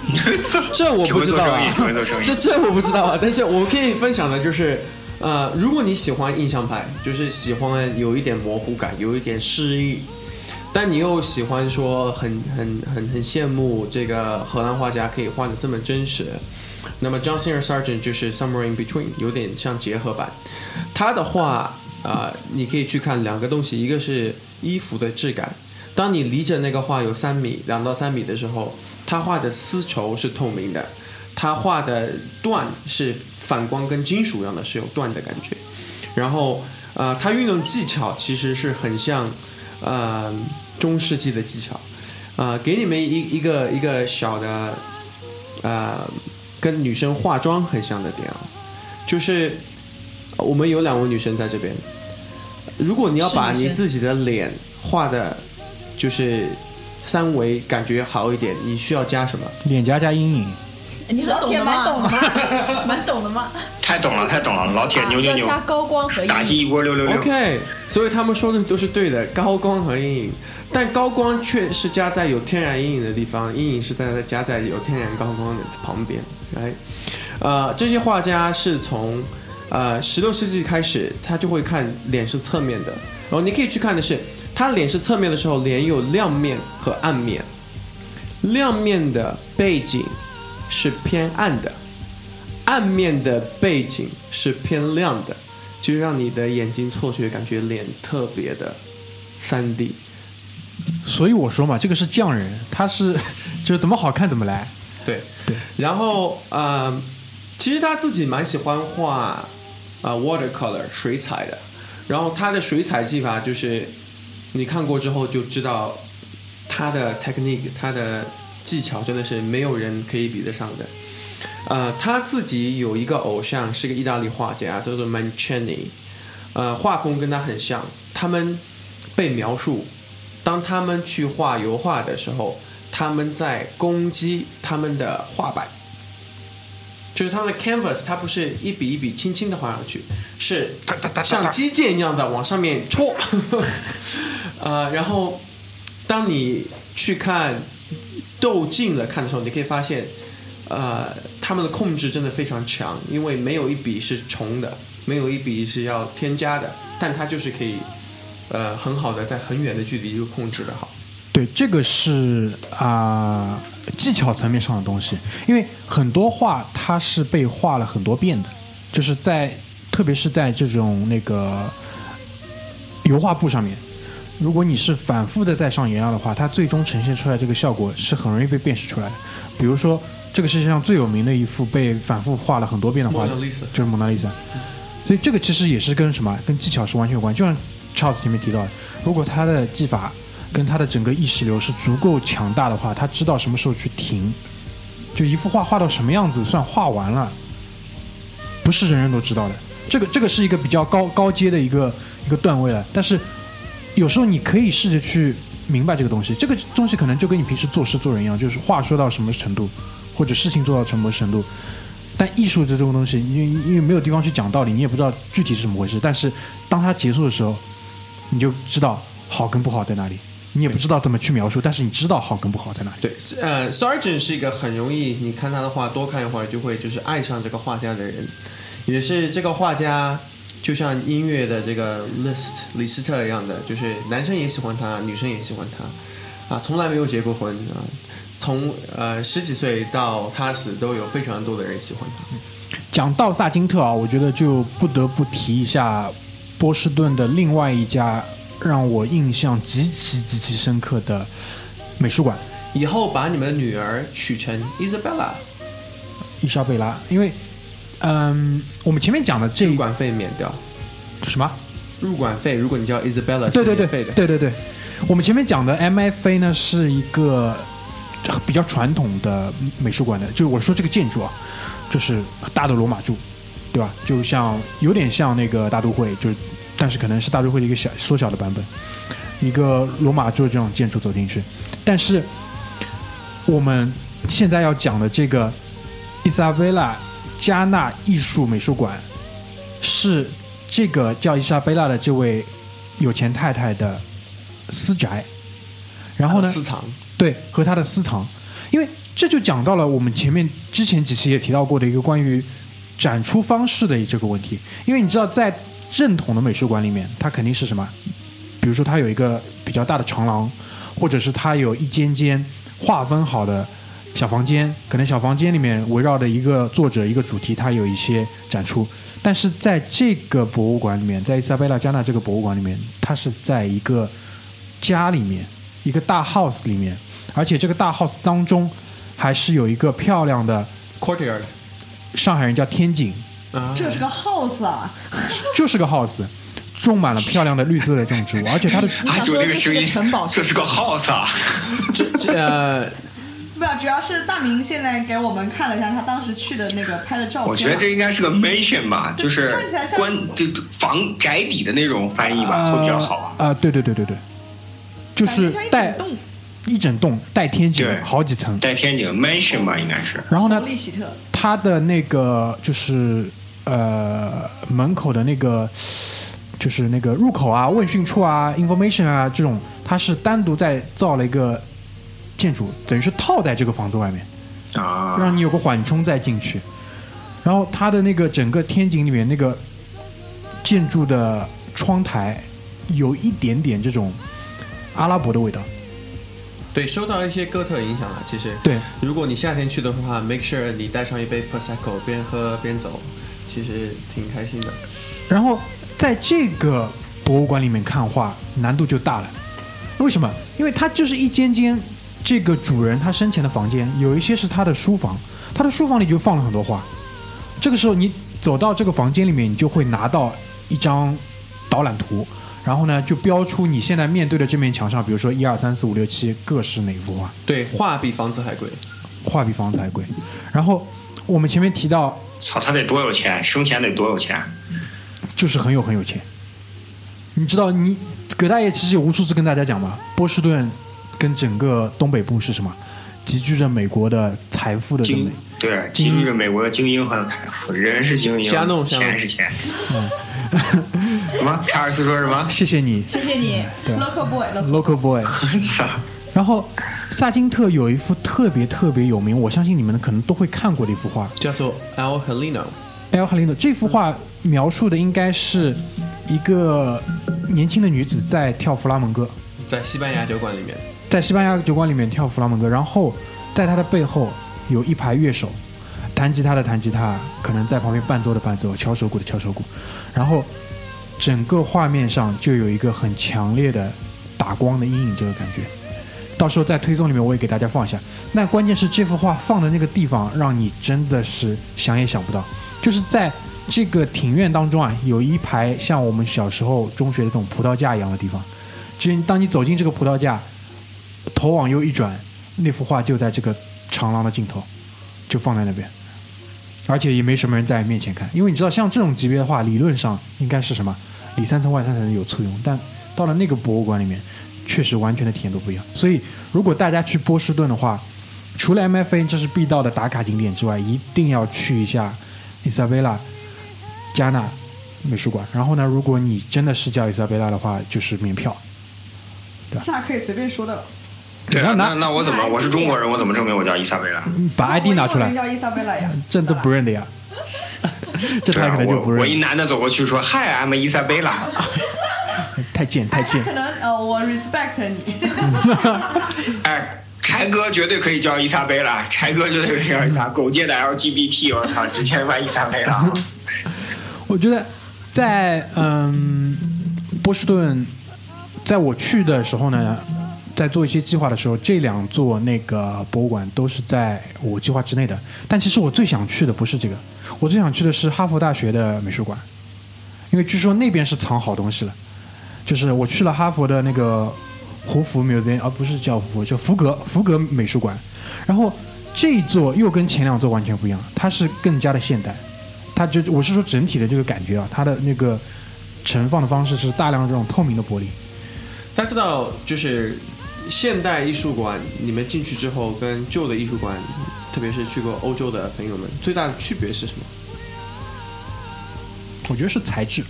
(laughs) 这我不知道啊这这我不知道啊。但是我可以分享的就是，呃，如果你喜欢印象派，就是喜欢有一点模糊感，有一点诗意，但你又喜欢说很很很很羡慕这个荷兰画家可以画的这么真实，那么 John Singer Sargent 就是 somewhere in between，有点像结合版。他的话啊、你可以去看两个东西，一个是衣服的质感。当你离着那个画有三米、两到三米的时候，他画的丝绸是透明的，他画的缎是反光，跟金属一样的，是有缎的感觉。然后，呃，他运用技巧其实是很像，呃，中世纪的技巧。呃，给你们一一个一个小的，呃，跟女生化妆很像的点啊，就是我们有两位女生在这边，如果你要把你自己的脸画的，就是三维感觉好一点，你需要加什么？脸颊加阴影，你很老铁蛮懂的吗？(laughs) 蛮懂的嘛。太懂了，太懂了，老铁啊牛牛牛，加高光和打击阴影。一波六六六。OK，所以他们说的都是对的，高光和阴影，但高光却是加在有天然阴影的地方，阴影是在加在有天然高光的旁边。来，呃，这些画家是从呃十六世纪开始，他就会看脸是侧面的，然后你可以去看的是，他脸是侧面的时候，脸有亮面和暗面，亮面的背景是偏暗的，暗面的背景是偏亮的。就让你的眼睛错觉，感觉脸特别的三 D。所以我说嘛，这个是匠人，他是 (laughs) 就是怎么好看怎么来。对对，然后呃，其实他自己蛮喜欢画呃 watercolor 水彩的，然后他的水彩技法就是你看过之后就知道他的 technique，他的技巧真的是没有人可以比得上的。呃，他自己有一个偶像是个意大利画家，叫做 Mancini，呃，画风跟他很像。他们被描述，当他们去画油画的时候，他们在攻击他们的画板，就是他们的 canvas，它不是一笔一笔轻轻的画上去，是像击剑一样的往上面戳。(laughs) 呃，然后当你去看斗近了看的时候，你可以发现，呃，他们的控制真的非常强，因为没有一笔是重的，没有一笔是要添加的，但它就是可以，呃，很好的在很远的距离就控制的好。对，这个是啊、技巧层面上的东西，因为很多画它是被画了很多遍的，就是在特别是在这种那个油画布上面，如果你是反复的在上颜料的话，它最终呈现出来这个效果是很容易被辨识出来的。比如说，这个世界上最有名的一幅被反复画了很多遍的画，就是蒙娜丽莎。所以这个其实也是跟什么，跟技巧是完全有关。就像 Charles 前面提到的，如果他的技法跟他的整个意识流是足够强大的话，他知道什么时候去停，就一幅画画到什么样子算画完了，不是人人都知道的。这个这个是一个比较高高阶的一个一个段位了，但是有时候你可以试着去明白这个东西。这个东西可能就跟你平时做事做人一样，就是话说到什么程度，或者事情做到什么程度。但艺术这种东西，因为因为没有地方去讲道理，你也不知道具体是怎么回事。但是当它结束的时候，你就知道好跟不好在哪里。你也不知道怎么去描述，但是你知道好跟不好在哪里。对，呃，Sargent 是一个很容易，你看他的画多看一会儿就会就是爱上这个画家的人，也是这个画家就像音乐的这个 List 李斯特一样的，就是男生也喜欢他，女生也喜欢他，啊，从来没有结过婚啊，从呃十几岁到他死都有非常多的人喜欢他。讲到萨金特啊，我觉得就不得不提一下波士顿的另外一家让我印象极其极其深刻的美术馆以后把你们的女儿取成 Isabella，伊莎贝拉，因为嗯，我们前面讲的这一入馆费免掉。什么？入馆费，如果你叫 Isabella，对对对。对对对，我们前面讲的 MFA 呢是一个比较传统的美术馆的，就是我说这个建筑啊，就是大的罗马柱，对吧？就像有点像那个大都会，就是但是可能是大都会的一个小缩小的版本，一个罗马柱这种建筑走进去，但是我们现在要讲的这个伊莎贝拉加纳艺术美术馆是这个叫伊莎贝拉的这位有钱太太的私宅，然后呢，私藏。对，和他的私藏，因为这就讲到了我们前面之前几期也提到过的一个关于展出方式的这个问题。因为你知道，在正统的美术馆里面，它肯定是什么？比如说，它有一个比较大的长廊，或者是它有一间间划分好的小房间，可能小房间里面围绕着一个作者、一个主题，它有一些展出。但是在这个博物馆里面，在伊莎贝拉加纳这个博物馆里面，它是在一个家里面，一个大 house 里面，而且这个大 house 当中还是有一个漂亮的 courtyard 上海人叫天井，啊，这是个 house 啊，就是个 house，种满了漂亮的绿色的这种植物，(laughs) 而且它的啊，就你想说这是这个声音个城堡，这是个 house 啊！这这呃，(laughs) 不，主要是大明现在给我们看了一下他当时去的那个拍的照片啊，我觉得这应该是个 mansion 吧，对就是看起来像关就房宅邸的那种翻译吧，会比较好啊。啊、对对对对对，就是感觉像一带整栋一整栋带天井对，好几层。带天井 mansion 吧，应该是。然后呢弗，利希特，它的那个就是呃门口的那个就是那个入口啊、问讯处啊、information 啊这种，它是单独在造了一个建筑，等于是套在这个房子外面。啊，让你有个缓冲再进去。然后它的那个整个天井里面那个建筑的窗台有一点点这种阿拉伯的味道。对，受到一些哥特影响了。其实，对，如果你夏天去的话，make sure 你带上一杯 prosecco，边喝边走，其实挺开心的。然后在这个博物馆里面看画难度就大了，为什么？因为它就是一间间这个主人他生前的房间，有一些是他的书房，他的书房里就放了很多画。这个时候你走到这个房间里面，你就会拿到一张导览图，然后呢就标出你现在面对的这面墙上，比如说一二三四五六七各是哪幅画，对，画比房子还贵。画比房子还贵。然后我们前面提到操，他得多有钱，生前得多有钱。就是很有很有钱。你知道，你葛大爷其实有无数次跟大家讲嘛，波士顿跟整个东北部是什么？集聚着美国的财富的精对，集聚着美国的精英和财富，人是精英，瞎弄瞎弄钱是钱。嗯 (laughs) 什么？查尔斯说什么？谢谢你谢谢你对，local boy，local boy。(laughs) 操！然后萨金特有一幅特别特别有名，我相信你们可能都会看过的一幅画叫做 El Helino，，El Helino。这幅画描述的应该是一个年轻的女子在跳弗拉门戈，在西班牙酒馆里面。在西班牙酒馆里面跳弗拉门戈，然后在她的背后有一排乐手，弹吉他的弹吉他，可能在旁边伴奏的伴奏，敲手鼓的敲手鼓，然后整个画面上就有一个很强烈的打光的阴影，这个感觉。到时候在推送里面我也给大家放一下。那关键是这幅画放的那个地方，让你真的是想也想不到，就是在这个庭院当中啊，有一排像我们小时候中学的这种葡萄架一样的地方。就是当你走进这个葡萄架，头往右一转，那幅画就在这个长廊的尽头，就放在那边，而且也没什么人在面前看，因为你知道，像这种级别的画，理论上应该是什么里三层外三层有簇拥，但到了那个博物馆里面，确实完全的体验都不一样。所以，如果大家去波士顿的话，除了 MFA 这是必到的打卡景点之外，一定要去一下伊莎贝拉加纳美术馆。然后呢，如果你真的是叫伊莎贝拉的话，就是免票。对那可以随便说的了。对啊，那那那我怎么？我是中国人，我怎么证明我叫伊莎贝拉？把 ID 拿出来我英文名，叫伊莎贝拉呀，这都不认得呀。(laughs) 这他可能就不认我一男的走过去说：“Hi, I'm 伊莎贝拉。(laughs) (laughs) 太贱太贱可。能呃，我 respect 你。(laughs) ”哎，柴哥绝对可以叫伊莎贝拉，柴哥绝对可以叫伊莎。狗界的 LGBT，我操，直接把伊莎贝拉。我觉得在嗯波士顿，在我去的时候呢，在做一些计划的时候，这两座那个博物馆都是在我计划之内的。但其实我最想去的不是这个，我最想去的是哈佛大学的美术馆，因为据说那边是藏好东西了。就是我去了哈佛的那个胡佛 Museum，而、不是叫胡佛，叫福格福格美术馆。然后这一座又跟前两座完全不一样，它是更加的现代。它就我是说整体的这个感觉啊，它的那个盛放的方式是大量的这种透明的玻璃。大家知道，就是现代艺术馆，你们进去之后跟旧的艺术馆，特别是去过欧洲的朋友们，最大的区别是什么？我觉得是材质，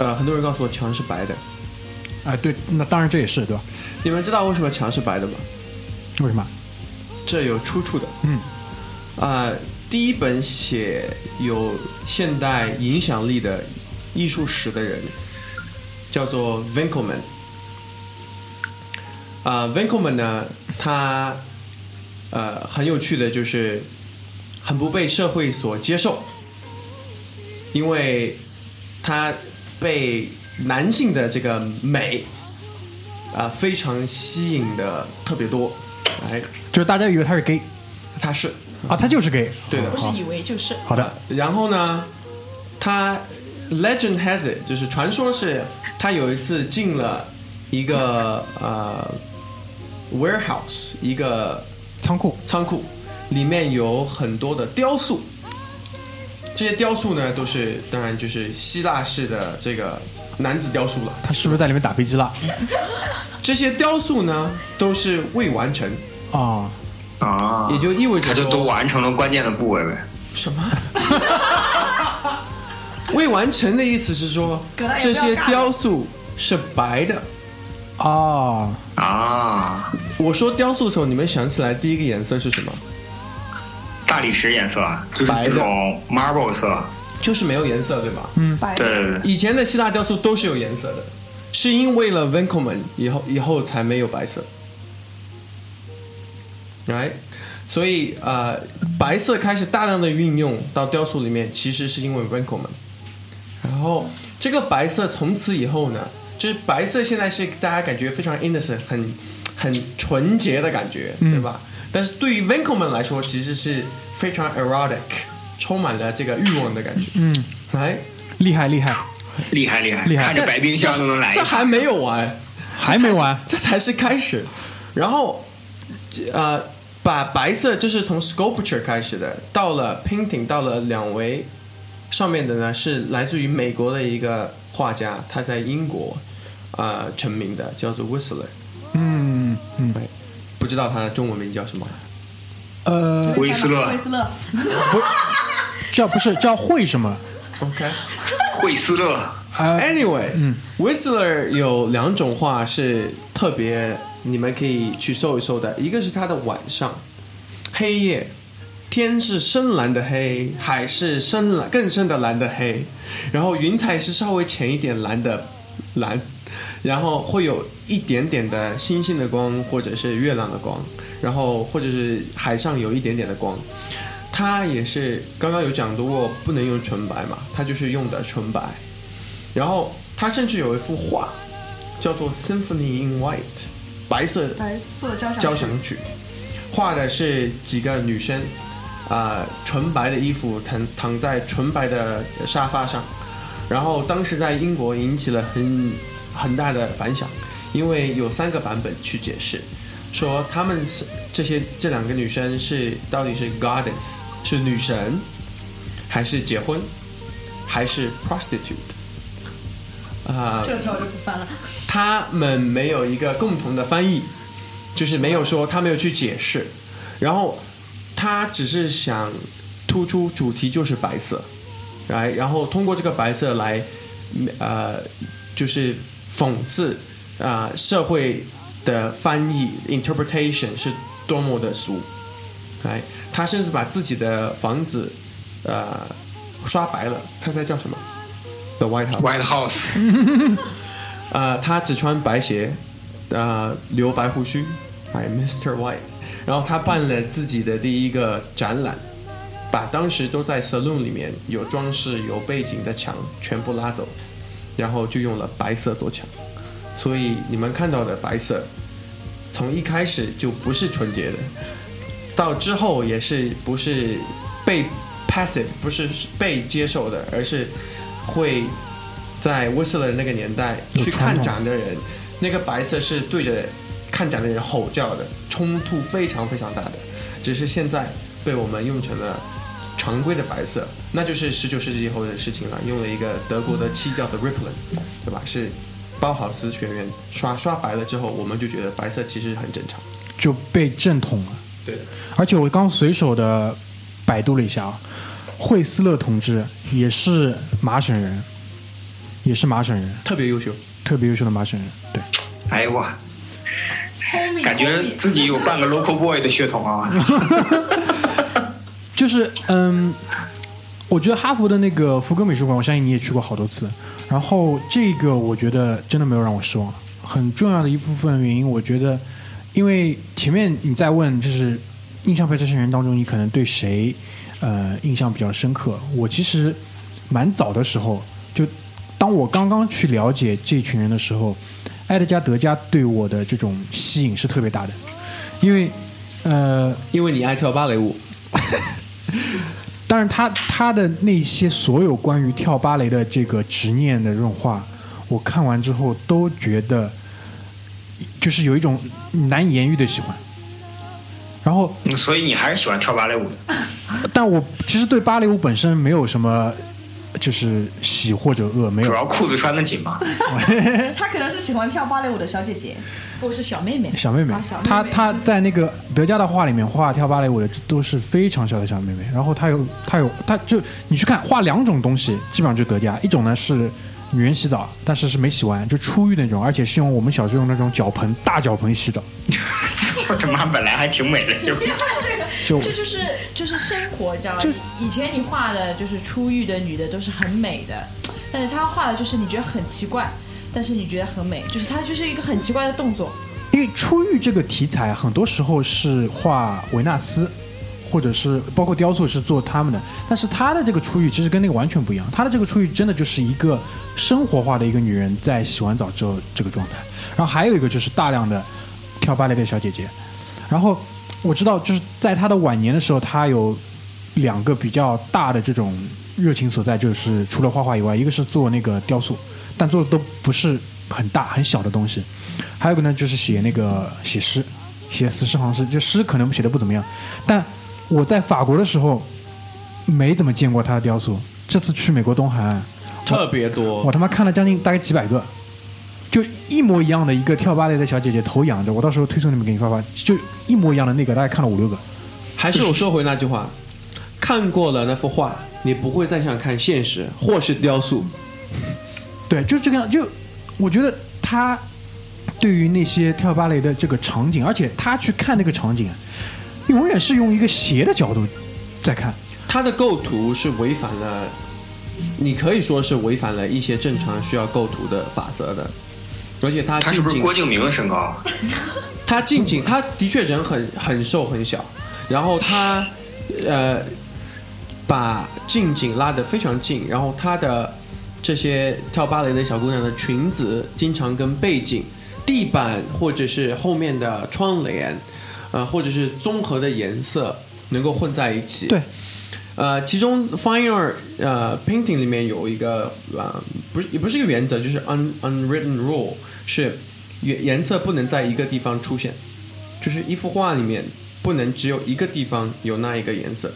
呃，很多人告诉我墙是白的，啊、对，那当然这也是对吧？你们知道为什么墙是白的吗？为什么？这有出处的。嗯，啊、第一本写有现代影响力的艺术史的人叫做 Winkelmann。啊、w i n k e l m a n n 呢，他呃很有趣的就是很不被社会所接受，因为他被男性的这个美啊、非常吸引的特别多，哎，就是大家以为他是 gay 他是。啊，他就是 gay。对的。不是以为就是。好的，然后呢，他 legend has it，就是传说是他有一次进了一个呃 warehouse，一个仓库。仓库，里面有很多的雕塑。这些雕塑呢，都是当然就是希腊式的这个男子雕塑了。他是不是在里面打飞机了？(laughs) 这些雕塑呢，都是未完成，啊，啊，也就意味着他就都完成了关键的部位呗。什么？(laughs) 未完成的意思是说这些雕塑是白的。啊，啊，我说雕塑的时候，你们想起来第一个颜色是什么？大理石颜色啊就是白的那种 marble 色。就是没有颜色，对吧？嗯白对对对，以前的希腊雕塑都是有颜色的，是因为了 Winkelmann 以后以后才没有白色。right？所以呃，白色开始大量的运用到雕塑里面，其实是因为 Winkelmann。然后这个白色从此以后呢，就是白色现在是大家感觉非常 innocent，很很纯洁的感觉，对吧？但是对于 Winkelmann 来说，其实是非常 erotic，充满了这个欲望的感觉。嗯，来，厉害厉害，厉害厉害，厉害。看着白冰箱都能来。这还没有完，还没完，这才是开始。然后，呃，把白色就是从 sculpture 开始的，到了 painting，到了两维上面的呢是来自于美国的一个画家，他在英国呃成名的，叫做 Whistler，嗯嗯，对，不知道他的中文名叫什么。呃，威斯勒威斯勒，叫不是叫惠什么？OK。惠斯勒，啊，Anyway，Whistler 有两种话是特别，你们可以去搜一搜的。一个是它的晚上，黑夜，天是深蓝的黑，海是深蓝更深的蓝的黑，然后云彩是稍微浅一点蓝的蓝，然后会有一点点的星星的光或者是月亮的光，然后或者是海上有一点点的光。它也是刚刚有讲到过，不能用纯白嘛，它就是用的纯白。然后他甚至有一幅画，叫做《Symphony in White》，白色白色交响交响曲，画的是几个女生，啊、纯白的衣服躺躺在纯白的沙发上，然后当时在英国引起了很很大的反响，因为有三个版本去解释，说他们是这些这两个女生是到底是 goddess 是女神，还是结婚，还是 prostitute，啊、这条我就不翻了。他们没有一个共同的翻译，就是没有说他没有去解释，然后他只是想突出主题就是白色，来，然后通过这个白色来，呃，就是讽刺啊、社会的翻译 interpretation 是多么的俗，来，他甚至把自己的房子呃刷白了，猜猜叫什么？The White House。White House，(laughs) 呃，他只穿白鞋，呃，留白胡须，哎，Mr. White。然后他办了自己的第一个展览，把当时都在 salon 里面有装饰、有背景的墙全部拉走，然后就用了白色做墙。所以你们看到的白色，从一开始就不是纯洁的，到之后也是不是被 passive，不是被接受的，而是会在威斯勒那个年代去看展的人，那个白色是对着看展的人吼叫的，冲突非常非常大的。只是现在被我们用成了常规的白色，那就是十九世纪以后的事情了。用了一个德国的漆叫的 Ripplen，对吧？是包豪斯学院刷刷白了之后，我们就觉得白色其实很正常。就被正统了。对的，而且我刚随手的百度了一下啊，惠斯勒同志也是麻省人，也是麻省人，特别优秀。特别优秀的麻省人。对，哎呦哇感觉自己有半个 local boy 的血统啊。(laughs) 就是嗯，我觉得哈佛的那个福格美术馆，我相信你也去过好多次。然后这个我觉得真的没有让我失望。很重要的一部分原因，我觉得，因为前面你在问，就是印象派这些人当中，你可能对谁呃印象比较深刻？我其实蛮早的时候，就当我刚刚去了解这群人的时候，埃德加·德加对我的这种吸引是特别大的，因为呃，因为你爱跳芭蕾舞，(laughs) (laughs) 当然他他的那些所有关于跳芭蕾的这个执念的这种话，我看完之后都觉得，就是有一种难以言喻的喜欢。然后，嗯所以你还是喜欢跳芭蕾舞的。但我其实对芭蕾舞本身没有什么就是喜或者恶，没有。主要裤子穿得紧嘛。(laughs) 他可能是喜欢跳芭蕾舞的小姐姐。不是小妹妹，小妹妹啊小妹妹她她在那个德加的画里面画跳芭蕾舞的都是非常小的小妹妹，然后她有她有她就你去看画两种东西，基本上就德加，一种呢是女人洗澡，但是是没洗完就出浴那种，而且是用我们小时候用那种脚盆大脚盆洗澡，(laughs) 我他妈本来还挺美的，就 (laughs) 就这就是就是生活，你知道吗就？以前你画的就是出浴的女的都是很美的，但是她画的就是你觉得很奇怪，但是你觉得很美，就是她就是一个很奇怪的动作。因为出浴这个题材很多时候是画维纳斯。或者是包括雕塑是做他们的，但是她的这个出浴其实跟那个完全不一样。她的这个出浴真的就是一个生活化的一个女人在洗完澡之后这个状态。然后还有一个就是大量的跳芭蕾的小姐姐。然后我知道就是在她的晚年的时候，她有两个比较大的这种热情所在，就是除了画画以外，一个是做那个雕塑，但做的都不是很大很小的东西。还有一个呢，就是写那个写诗，写死诗行诗，就诗可能写的不怎么样，但我在法国的时候没怎么见过他的雕塑。这次去美国东海岸，特别多我。他妈看了将近大概几百个，就一模一样的一个跳芭蕾的小姐姐头仰着，我到时候推送你们给你发发，就一模一样的那个，大概看了五六个。还是我说回那句话，看过了那幅画，你不会再想看现实或是雕塑。对，就是这个样。就我觉得他对于那些跳芭蕾的这个场景，而且他去看那个场景，永远是用一个斜的角度在看。它的构图是违反了，你可以说是违反了一些正常需要构图的法则的，而且他他是不是郭敬明的身高？(laughs) 他近景，他的确人很很瘦很小，然后他呃把近景拉得非常近，然后他的这些跳芭蕾的小姑娘的裙子经常跟背景、地板或者是后面的窗帘，呃或者是综合的颜色能够混在一起。对，呃，其中 fine art 呃 painting 里面有一个呃不是也不是一个原则，就是 un unwritten rule 是颜颜色不能在一个地方出现，就是一幅画里面不能只有一个地方有那一个颜色。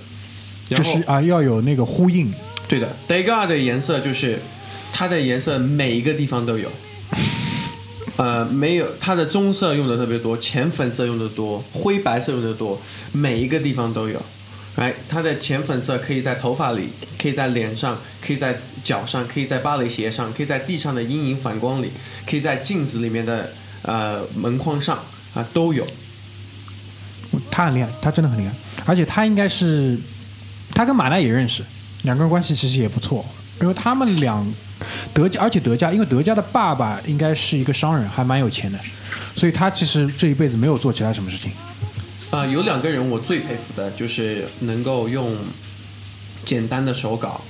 就是啊，要有那个呼应。对的 d e g a 的颜色就是它的颜色每一个地方都有。呃，没有，它的棕色用的特别多，浅粉色用的多，灰白色用的多，每一个地方都有。哎，它的浅粉色可以在头发里，可以在脸上，可以在脚上，可以在芭蕾鞋上，可以在地上的阴影反光里，可以在镜子里面的呃门框上啊都有。他很厉害，他真的很厉害，而且他应该是他跟马奈也认识，两个人关系其实也不错，因为他们俩德家，而且德加，因为德加的爸爸应该是一个商人，还蛮有钱的，所以他其实这一辈子没有做其他什么事情。啊、有两个人我最佩服的，就是能够用简单的手稿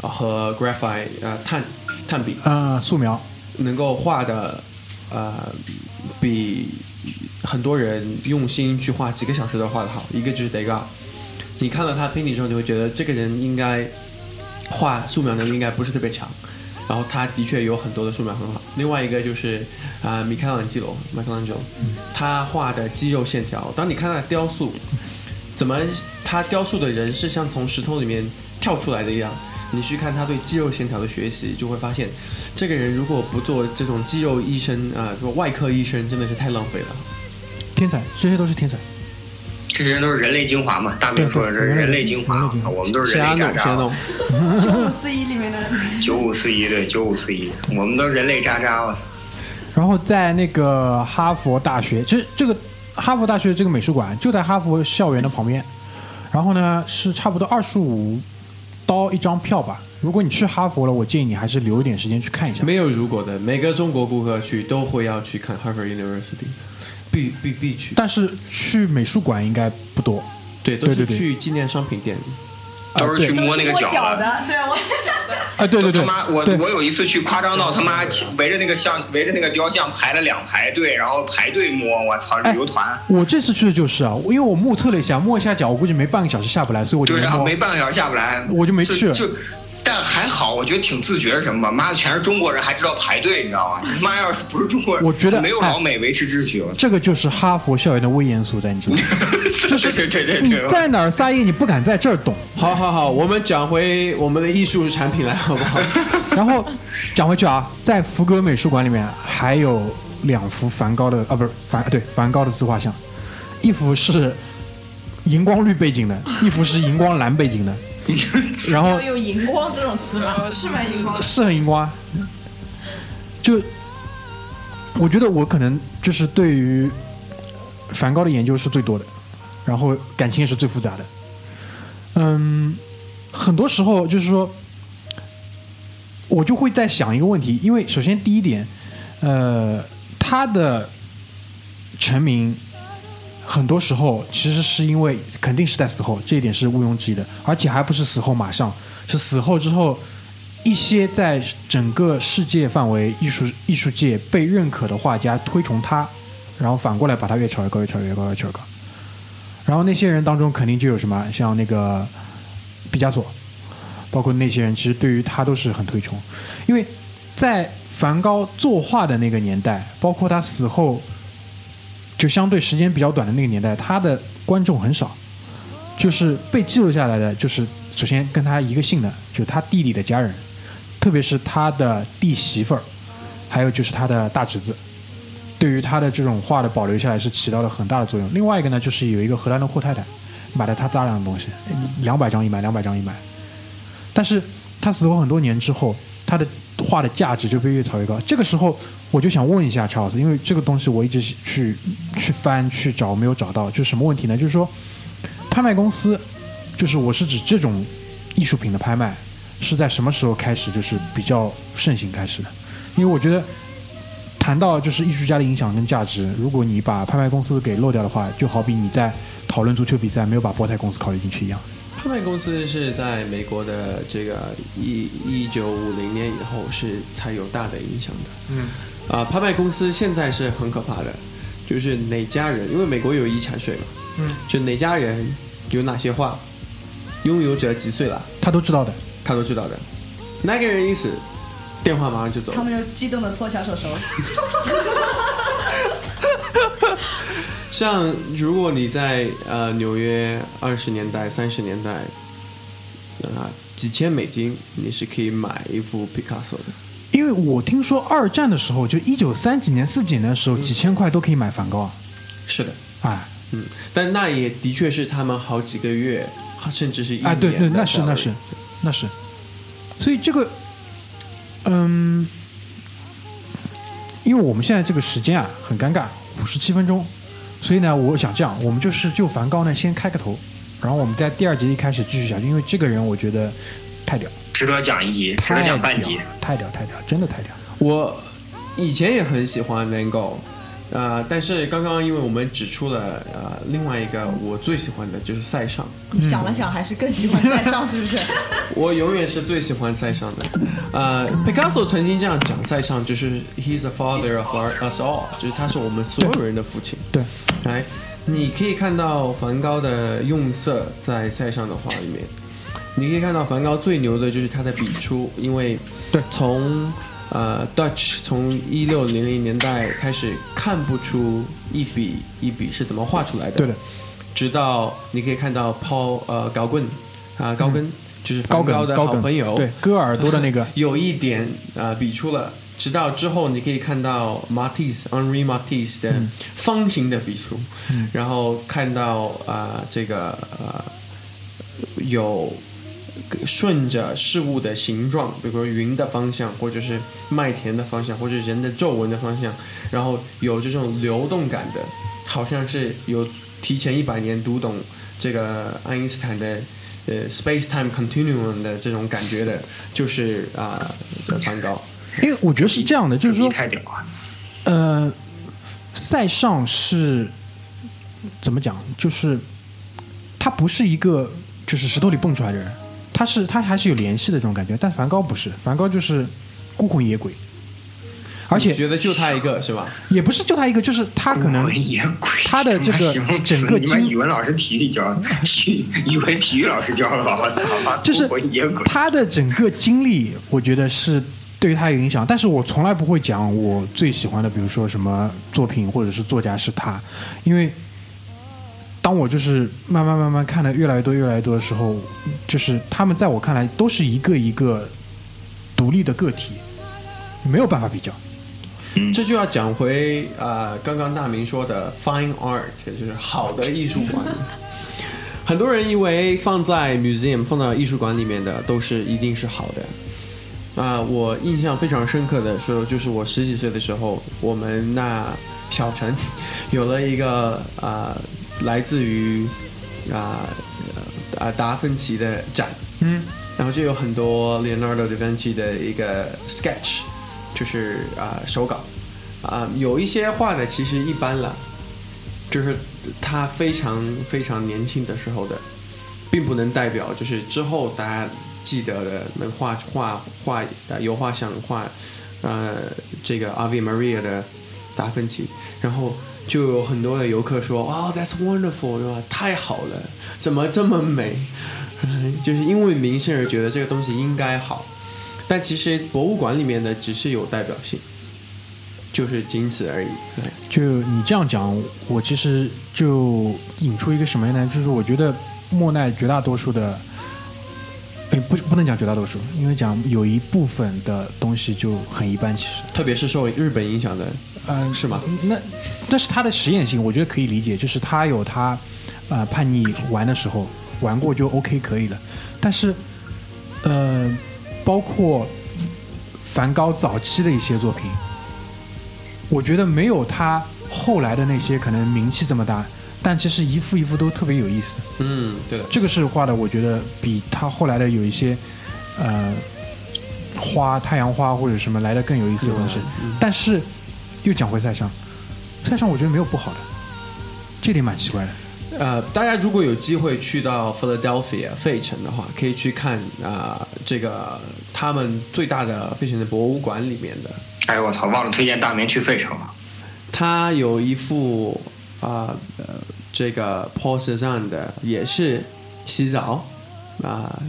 呃和 graphite 呃炭炭笔，呃，素描，能够画的呃比很多人用心去画几个小时都画的好。一个就是 Degas，你看到他 painting 之后，你会觉得这个人应该画素描能力应该不是特别强。然后他的确有很多的素描很好。另外一个就是啊，米开朗基罗 （Michelangelo），他画的肌肉线条，当你看他的雕塑，怎么他雕塑的人是像从石头里面跳出来的一样。你去看他对肌肉线条的学习，就会发现，这个人如果不做这种肌肉医生啊，做外科医生，真的是太浪费了。天才，这些都是天才。这些人都是人类精华嘛？大明说的这是人类精华，我操，(laughs) 我们都是人类渣渣。九五四一里面的九五四一对九五四一，我们都是人类渣渣，我操！然后在那个哈佛大学，其实这个哈佛大学这个美术馆就在哈佛校园的旁边，然后呢是差不多二十五刀一张票吧。如果你去哈佛了，我建议你还是留一点时间去看一下。没有如果的，每个中国顾客去都会要去看 Harvard University，必必必去。但是去美术馆应该不多。对，都是对对对去纪念商品店。都是去摸那个摸脚的。对我啊，对对对，他妈，我我有一次去夸张到他妈围着那个像围着那个雕像排了两排队，然后排队摸，我操，哎旅游团。我这次去的就是啊，因为我目测了一下，摸一下脚，我估计没半个小时下不来，所以我就对啊，没摸没。半个小时下不来，我就没去就。就但还好好，我觉得挺自觉什么吧？妈的，全是中国人，还知道排队，你知道吗？(laughs) 你妈要是不是中国人，我觉得没有老美维持秩序。我这个就是哈佛校园的威严所在，你知道吗？就是对对对你对，在哪儿撒野，你不敢在这儿懂。好好好，我们讲回我们的艺术产品来，好不好？(laughs) 然后讲回去啊，在福格美术馆里面还有两幅梵高的啊，不是梵对梵高的自画像，一幅是荧光绿背景的，一幅是荧光蓝背景的。(laughs) 然后要用荧光这种词吗？是蛮荧光的。是很荧光啊，就我觉得我可能就是对于梵高的研究是最多的，然后感情也是最复杂的。嗯，很多时候就是说，我就会在想一个问题，因为首先第一点，呃，他的成名很多时候其实是因为肯定是在死后，这一点是毋庸置疑的，而且还不是死后马上，是死后之后一些在整个世界范围艺术艺术界被认可的画家推崇他，然后反过来把他越炒越高，越炒越高，越炒越高。然后那些人当中肯定就有什么像那个毕加索，包括那些人，其实对于他都是很推崇，因为在梵高作画的那个年代，包括他死后就相对时间比较短的那个年代，他的观众很少，就是被记录下来的，就是首先跟他一个姓的，就是他弟弟的家人，特别是他的弟媳妇儿，还有就是他的大侄子，对于他的这种画的保留下来是起到了很大的作用。另外一个呢，就是有一个荷兰的阔太太买了他大量的东西，两百张一买，两百张一买。但是他死后很多年之后，他的画的价值就被越炒越高。这个时候，我就想问一下查老师，因为这个东西我一直去去翻去找，没有找到，就是什么问题呢？就是说，拍卖公司，就是我是指这种艺术品的拍卖，是在什么时候开始就是比较盛行开始的？因为我觉得。谈到就是艺术家的影响跟价值，如果你把拍卖公司给漏掉的话，就好比你在讨论足球比赛没有把博彩公司考虑进去一样。拍卖公司是在美国的这个一一九五零年以后是才有大的影响的。嗯，啊，拍卖公司现在是很可怕的，就是哪家人，因为美国有遗产税嘛，嗯，就哪家人有哪些话，拥有者几岁了，他都知道的。他都知道的。那个人一死，电话马上就走了。他们就激动的搓小手手。像如果你在呃纽约二十年代、三十年代，啊几千美金你是可以买一幅毕卡索的。因为我听说二战的时候，就一九三几年、四几年的时候，几千块都可以买梵高啊。是的，哎。嗯，但那也的确是他们好几个月，甚至是一哎，对对，年那是那是那是，所以这个，嗯，因为我们现在这个时间啊很尴尬，五十七分钟，所以呢，我想这样，我们就是就梵高呢先开个头，然后我们在第二集一开始继续下去，因为这个人我觉得太屌，值得讲一集，值太得讲屌半集。太屌太屌，真的太屌。我以前也很喜欢 Van Gogh，呃，但是刚刚因为我们指出了呃另外一个我最喜欢的就是塞尚，你想了想，还是更喜欢塞尚，是不是？(laughs) 我永远是最喜欢塞尚的。呃，Picasso 曾经这样讲塞尚，就是 He's the father of us all，就是他是我们所有人的父亲。对，来，你可以看到梵高的用色在塞尚的画里面，你可以看到梵高最牛的就是他的笔触，因为对从呃 Dutch 从一六零零年代开始看不出一笔一笔是怎么画出来的，对的，直到你可以看到 Paul 呃高棍啊高跟、就是高高的好朋友，对，割耳朵的那个，(laughs) 有一点呃笔出了，直到之后你可以看到 Matisse Henri Matisse 的方形的笔触，然后看到啊、呃这个呃有顺着事物的形状，比如说云的方向，或者是麦田的方向，或者人的皱纹的方向，然后有这种流动感的，好像是有提前一百年读懂这个爱因斯坦的呃 space time continuum 的这种感觉的，就是啊、这梵高。因为我觉得是这样的，就是说，太屌了。呃，塞尚是怎么讲？就是他不是一个就是石头里蹦出来的人，他是他还是有联系的这种感觉。但梵高不是，梵高就是孤魂野鬼。而且你觉得就他一个是吧？也不是就他一个，就是他可能孤魂野鬼，他的这个整个你们经语文老师体育教，体语文体育老师教的吧？我操，就是孤魂野鬼。他的整个经历，我觉得是对于他有影响。但是我从来不会讲我最喜欢的，比如说什么作品或者是作家是他，因为当我就是慢慢慢慢看的越来越多越来越多的时候，就是他们在我看来都是一个一个独立的个体，没有办法比较。这就要讲回呃，刚刚大明说的 fine art，就是好的艺术馆。(laughs) 很多人以为放在 museum 放到艺术馆里面的都是一定是好的。啊、我印象非常深刻的时候，就是我十几岁的时候，我们那小城有了一个啊、来自于啊啊、呃达芬奇的展，嗯，然后就有很多 Leonardo da Vinci 的一个 sketch，就是啊、手稿，啊、有一些画的其实一般了，就是他非常非常年轻的时候的，并不能代表就是之后大家记得的能画画画呃油画像画呃这个 Ave Maria 的达芬奇，然后就有很多的游客说，哦、t h a t s wonderful，对吧？太好了，怎么这么美？嗯 (laughs) 就是因为名声而觉得这个东西应该好，但其实博物馆里面的只是有代表性，就是仅此而已。对，就你这样讲，我其实就引出一个什么呢？就是我觉得莫奈绝大多数的，哎，不不能讲绝大多数，因为讲有一部分的东西就很一般，其实，特别是受日本影响的，嗯、是吗？那这是他的实验性，我觉得可以理解，就是他有他呃叛逆玩的时候，玩过就 OK 可以了。但是呃，包括梵高早期的一些作品，我觉得没有他后来的那些可能名气这么大，但其实一幅一幅都特别有意思。嗯，对的，这个是画的，我觉得比他后来的有一些呃花、太阳花或者什么来的更有意思的东西。但是又讲回塞尚，塞尚我觉得没有不好的，这点蛮奇怪的。呃，大家如果有机会去到 Philadelphia 费城的话，可以去看啊、这个他们最大的费城的博物馆里面的，哎呦我操，忘了推荐大明去费城了。他有一幅啊呃这个 Paul Cézanne 的，也是洗澡啊、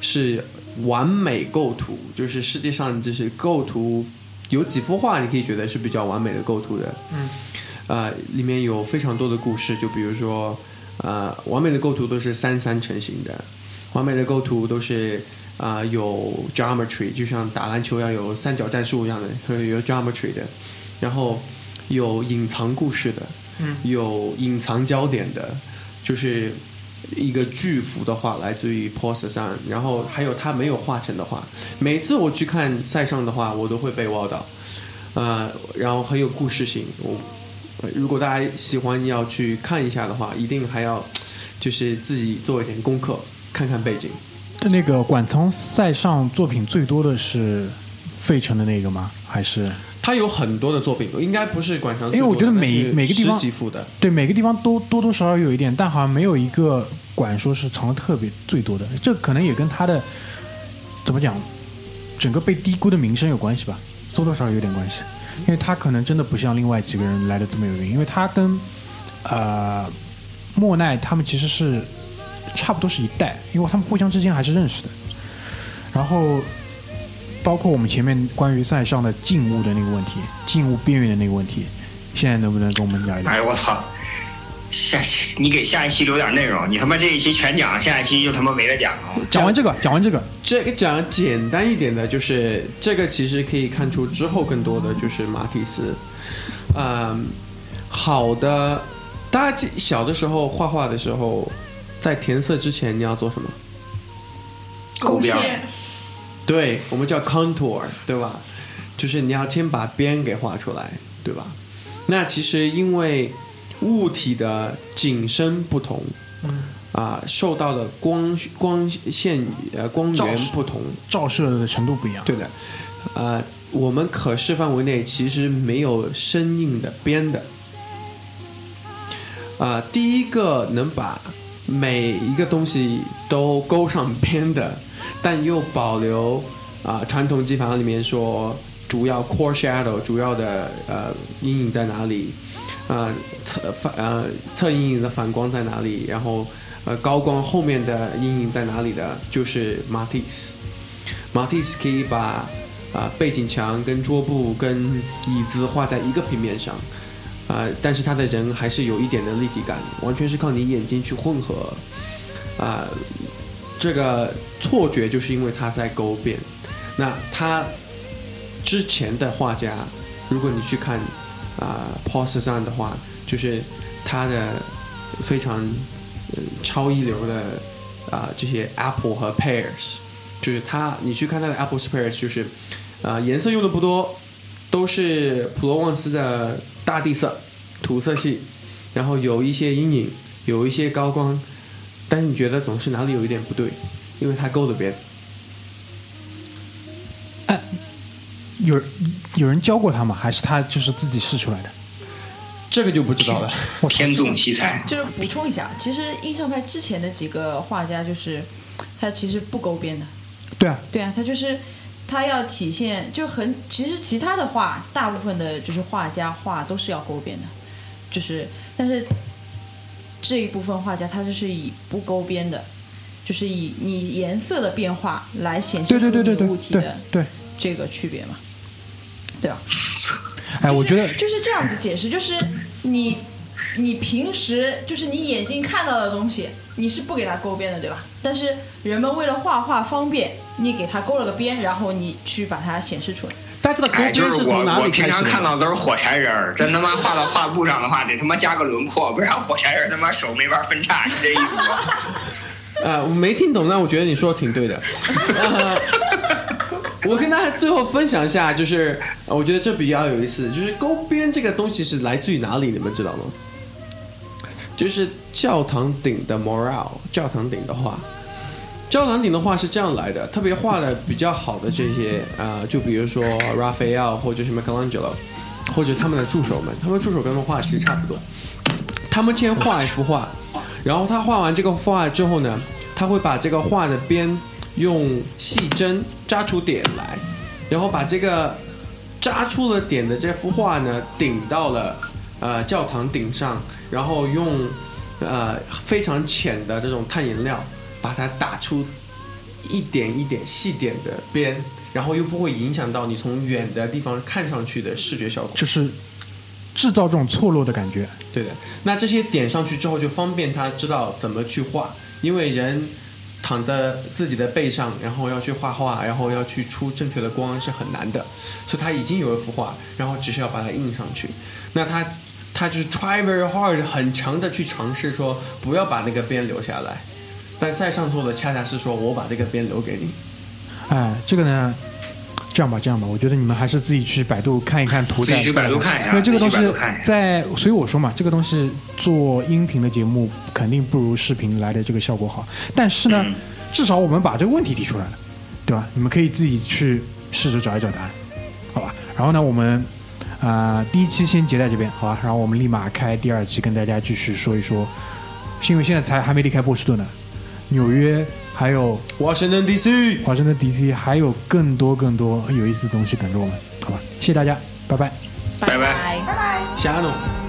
是完美构图，就是世界上就是构图有几幅画，你可以觉得是比较完美的构图的，嗯，啊、里面有非常多的故事，就比如说呃完美的构图都是三三成型的，完美的构图都是。啊、有 geometry，就像打篮球要有三角战术一样的，有 geometry 的，然后有隐藏故事的，嗯，有隐藏焦点的，就是一个巨幅的画来自于 Paul Cézanne，然后还有他没有画成的画。每次我去看塞尚的画，我都会被挖到，呃，然后很有故事性。我如果大家喜欢要去看一下的话，一定还要就是自己做一点功课，看看背景。那个馆藏塞尚作品最多的是费城的那个吗？还是他有很多的作品，应该不是馆藏因为我觉得每每个地方的，对每个地方都多多少少有一点，但好像没有一个馆说是藏的特别最多的。这可能也跟他的怎么讲，整个被低估的名声有关系吧，多多少少有点关系。因为他可能真的不像另外几个人来的这么有名，因为他跟呃莫奈他们其实是差不多是一代，因为他们互相之间还是认识的。然后包括我们前面关于塞上的静物的那个问题，静物边缘的那个问题，现在能不能跟我们聊一聊？哎呦我操！下你给下一期留点内容，你他妈这一期全讲，下一期就他妈没得讲了。讲完这个，讲完这个，这个讲简单一点的，就是这个其实可以看出之后更多的就是马蒂斯，嗯，好的，大家记小的时候画画的时候，在填色之前你要做什么？勾边儿线对，我们叫 contour，对吧？就是你要先把边给画出来，对吧？那其实因为物体的景深不同，啊、受到的光光线呃光源不同，照射的程度不一样。对的，呃，我们可视范围内其实没有生硬的边的。啊、第一个能把每一个东西都勾上边的，但又保留啊、传统技法里面说主要 core shadow 主要的呃阴影在哪里，呃侧反呃侧阴影的反光在哪里，然后呃高光后面的阴影在哪里的，就是 Matisse。Matisse 可以把啊、背景墙跟桌布跟椅子画在一个平面上，啊、但是他的人还是有一点的立体感，完全是靠你眼睛去混合，啊、这个错觉就是因为他在勾边。那他之前的画家，如果你去看啊、Paul Cézanne 的话，就是他的非常、超一流的啊、这些 apple 和 pears，就是他你去看他的 apples pears，就是啊、颜色用的不多，都是普罗旺斯的大地色、土色系，然后有一些阴影，有一些高光，但是你觉得总是哪里有一点不对，因为他勾的边。有有人教过他吗？还是他就是自己试出来的？这个就不知道了。天纵奇才，就是补充一下，其实印象派之前的几个画家，就是他其实不勾边的。对啊，对啊，他就是他要体现，就很其实其他的画，大部分的就是画家画都是要勾边的，就是但是这一部分画家他就是以不勾边的，就是以你颜色的变化来显示对出对对对对对你物体的对。这个区别嘛，对吧？哎，我觉得就是这样子解释，就是你你平时就是你眼睛看到的东西，你是不给它勾边的，对吧？但是人们为了画画方便，你给它勾了个边，然后你去把它显示出来。大家知道勾边是从哪里我平常？看到都是火柴人儿，真他妈画到画布上的话，得他妈加个轮廓，不然火柴人他妈手没法分叉，是这意思吗？呃，我没听懂，但我觉得你说的挺对的。(laughs) 呃我跟大家最后分享一下，就是呃我觉得这比较有意思，就是勾边这个东西是来自于哪里，你们知道吗？就是教堂顶的 Morale，教堂顶的画。教堂顶的画是这样来的，特别画的比较好的这些，呃，就比如说 Raphael 或者是 Michelangelo，或者他们的助手们，他们助手跟他们画其实差不多。他们先画一幅画，然后他画完这个画之后呢，他会把这个画的边用细针扎出点来，然后把这个扎出了点的这幅画呢顶到了呃教堂顶上，然后用呃非常浅的这种碳颜料把它打出一点一点细点的边，然后又不会影响到你从远的地方看上去的视觉效果。就是制造这种错落的感觉。对的，那这些点上去之后，就方便他知道怎么去画，因为人躺在自己的背上，然后要去画画，然后要去出正确的光是很难的，所以他已经有一幅画，然后只是要把它印上去。那他他就是 try very hard，很强的去尝试说不要把那个边留下来，但塞尚做的恰恰是说我把这个边留给你。哎，这个呢，这样吧，这样吧，我觉得你们还是自己去百度看一看图再。自己去百度看一下因为这个东西在，所以我说嘛，这个东西做音频的节目肯定不如视频来的这个效果好。但是呢，嗯至少我们把这个问题提出来了，对吧？你们可以自己去试着找一找答案，好吧？然后呢，我们啊、呃第一期先截在这边，好吧？然后我们立马开第二期，跟大家继续说一说，是因为现在才还没离开波士顿呢，纽约还有华盛顿 DC。华盛顿 DC 还有更多更多有意思的东西等着我们，好吧？谢谢大家，拜拜。拜拜拜。夏诺。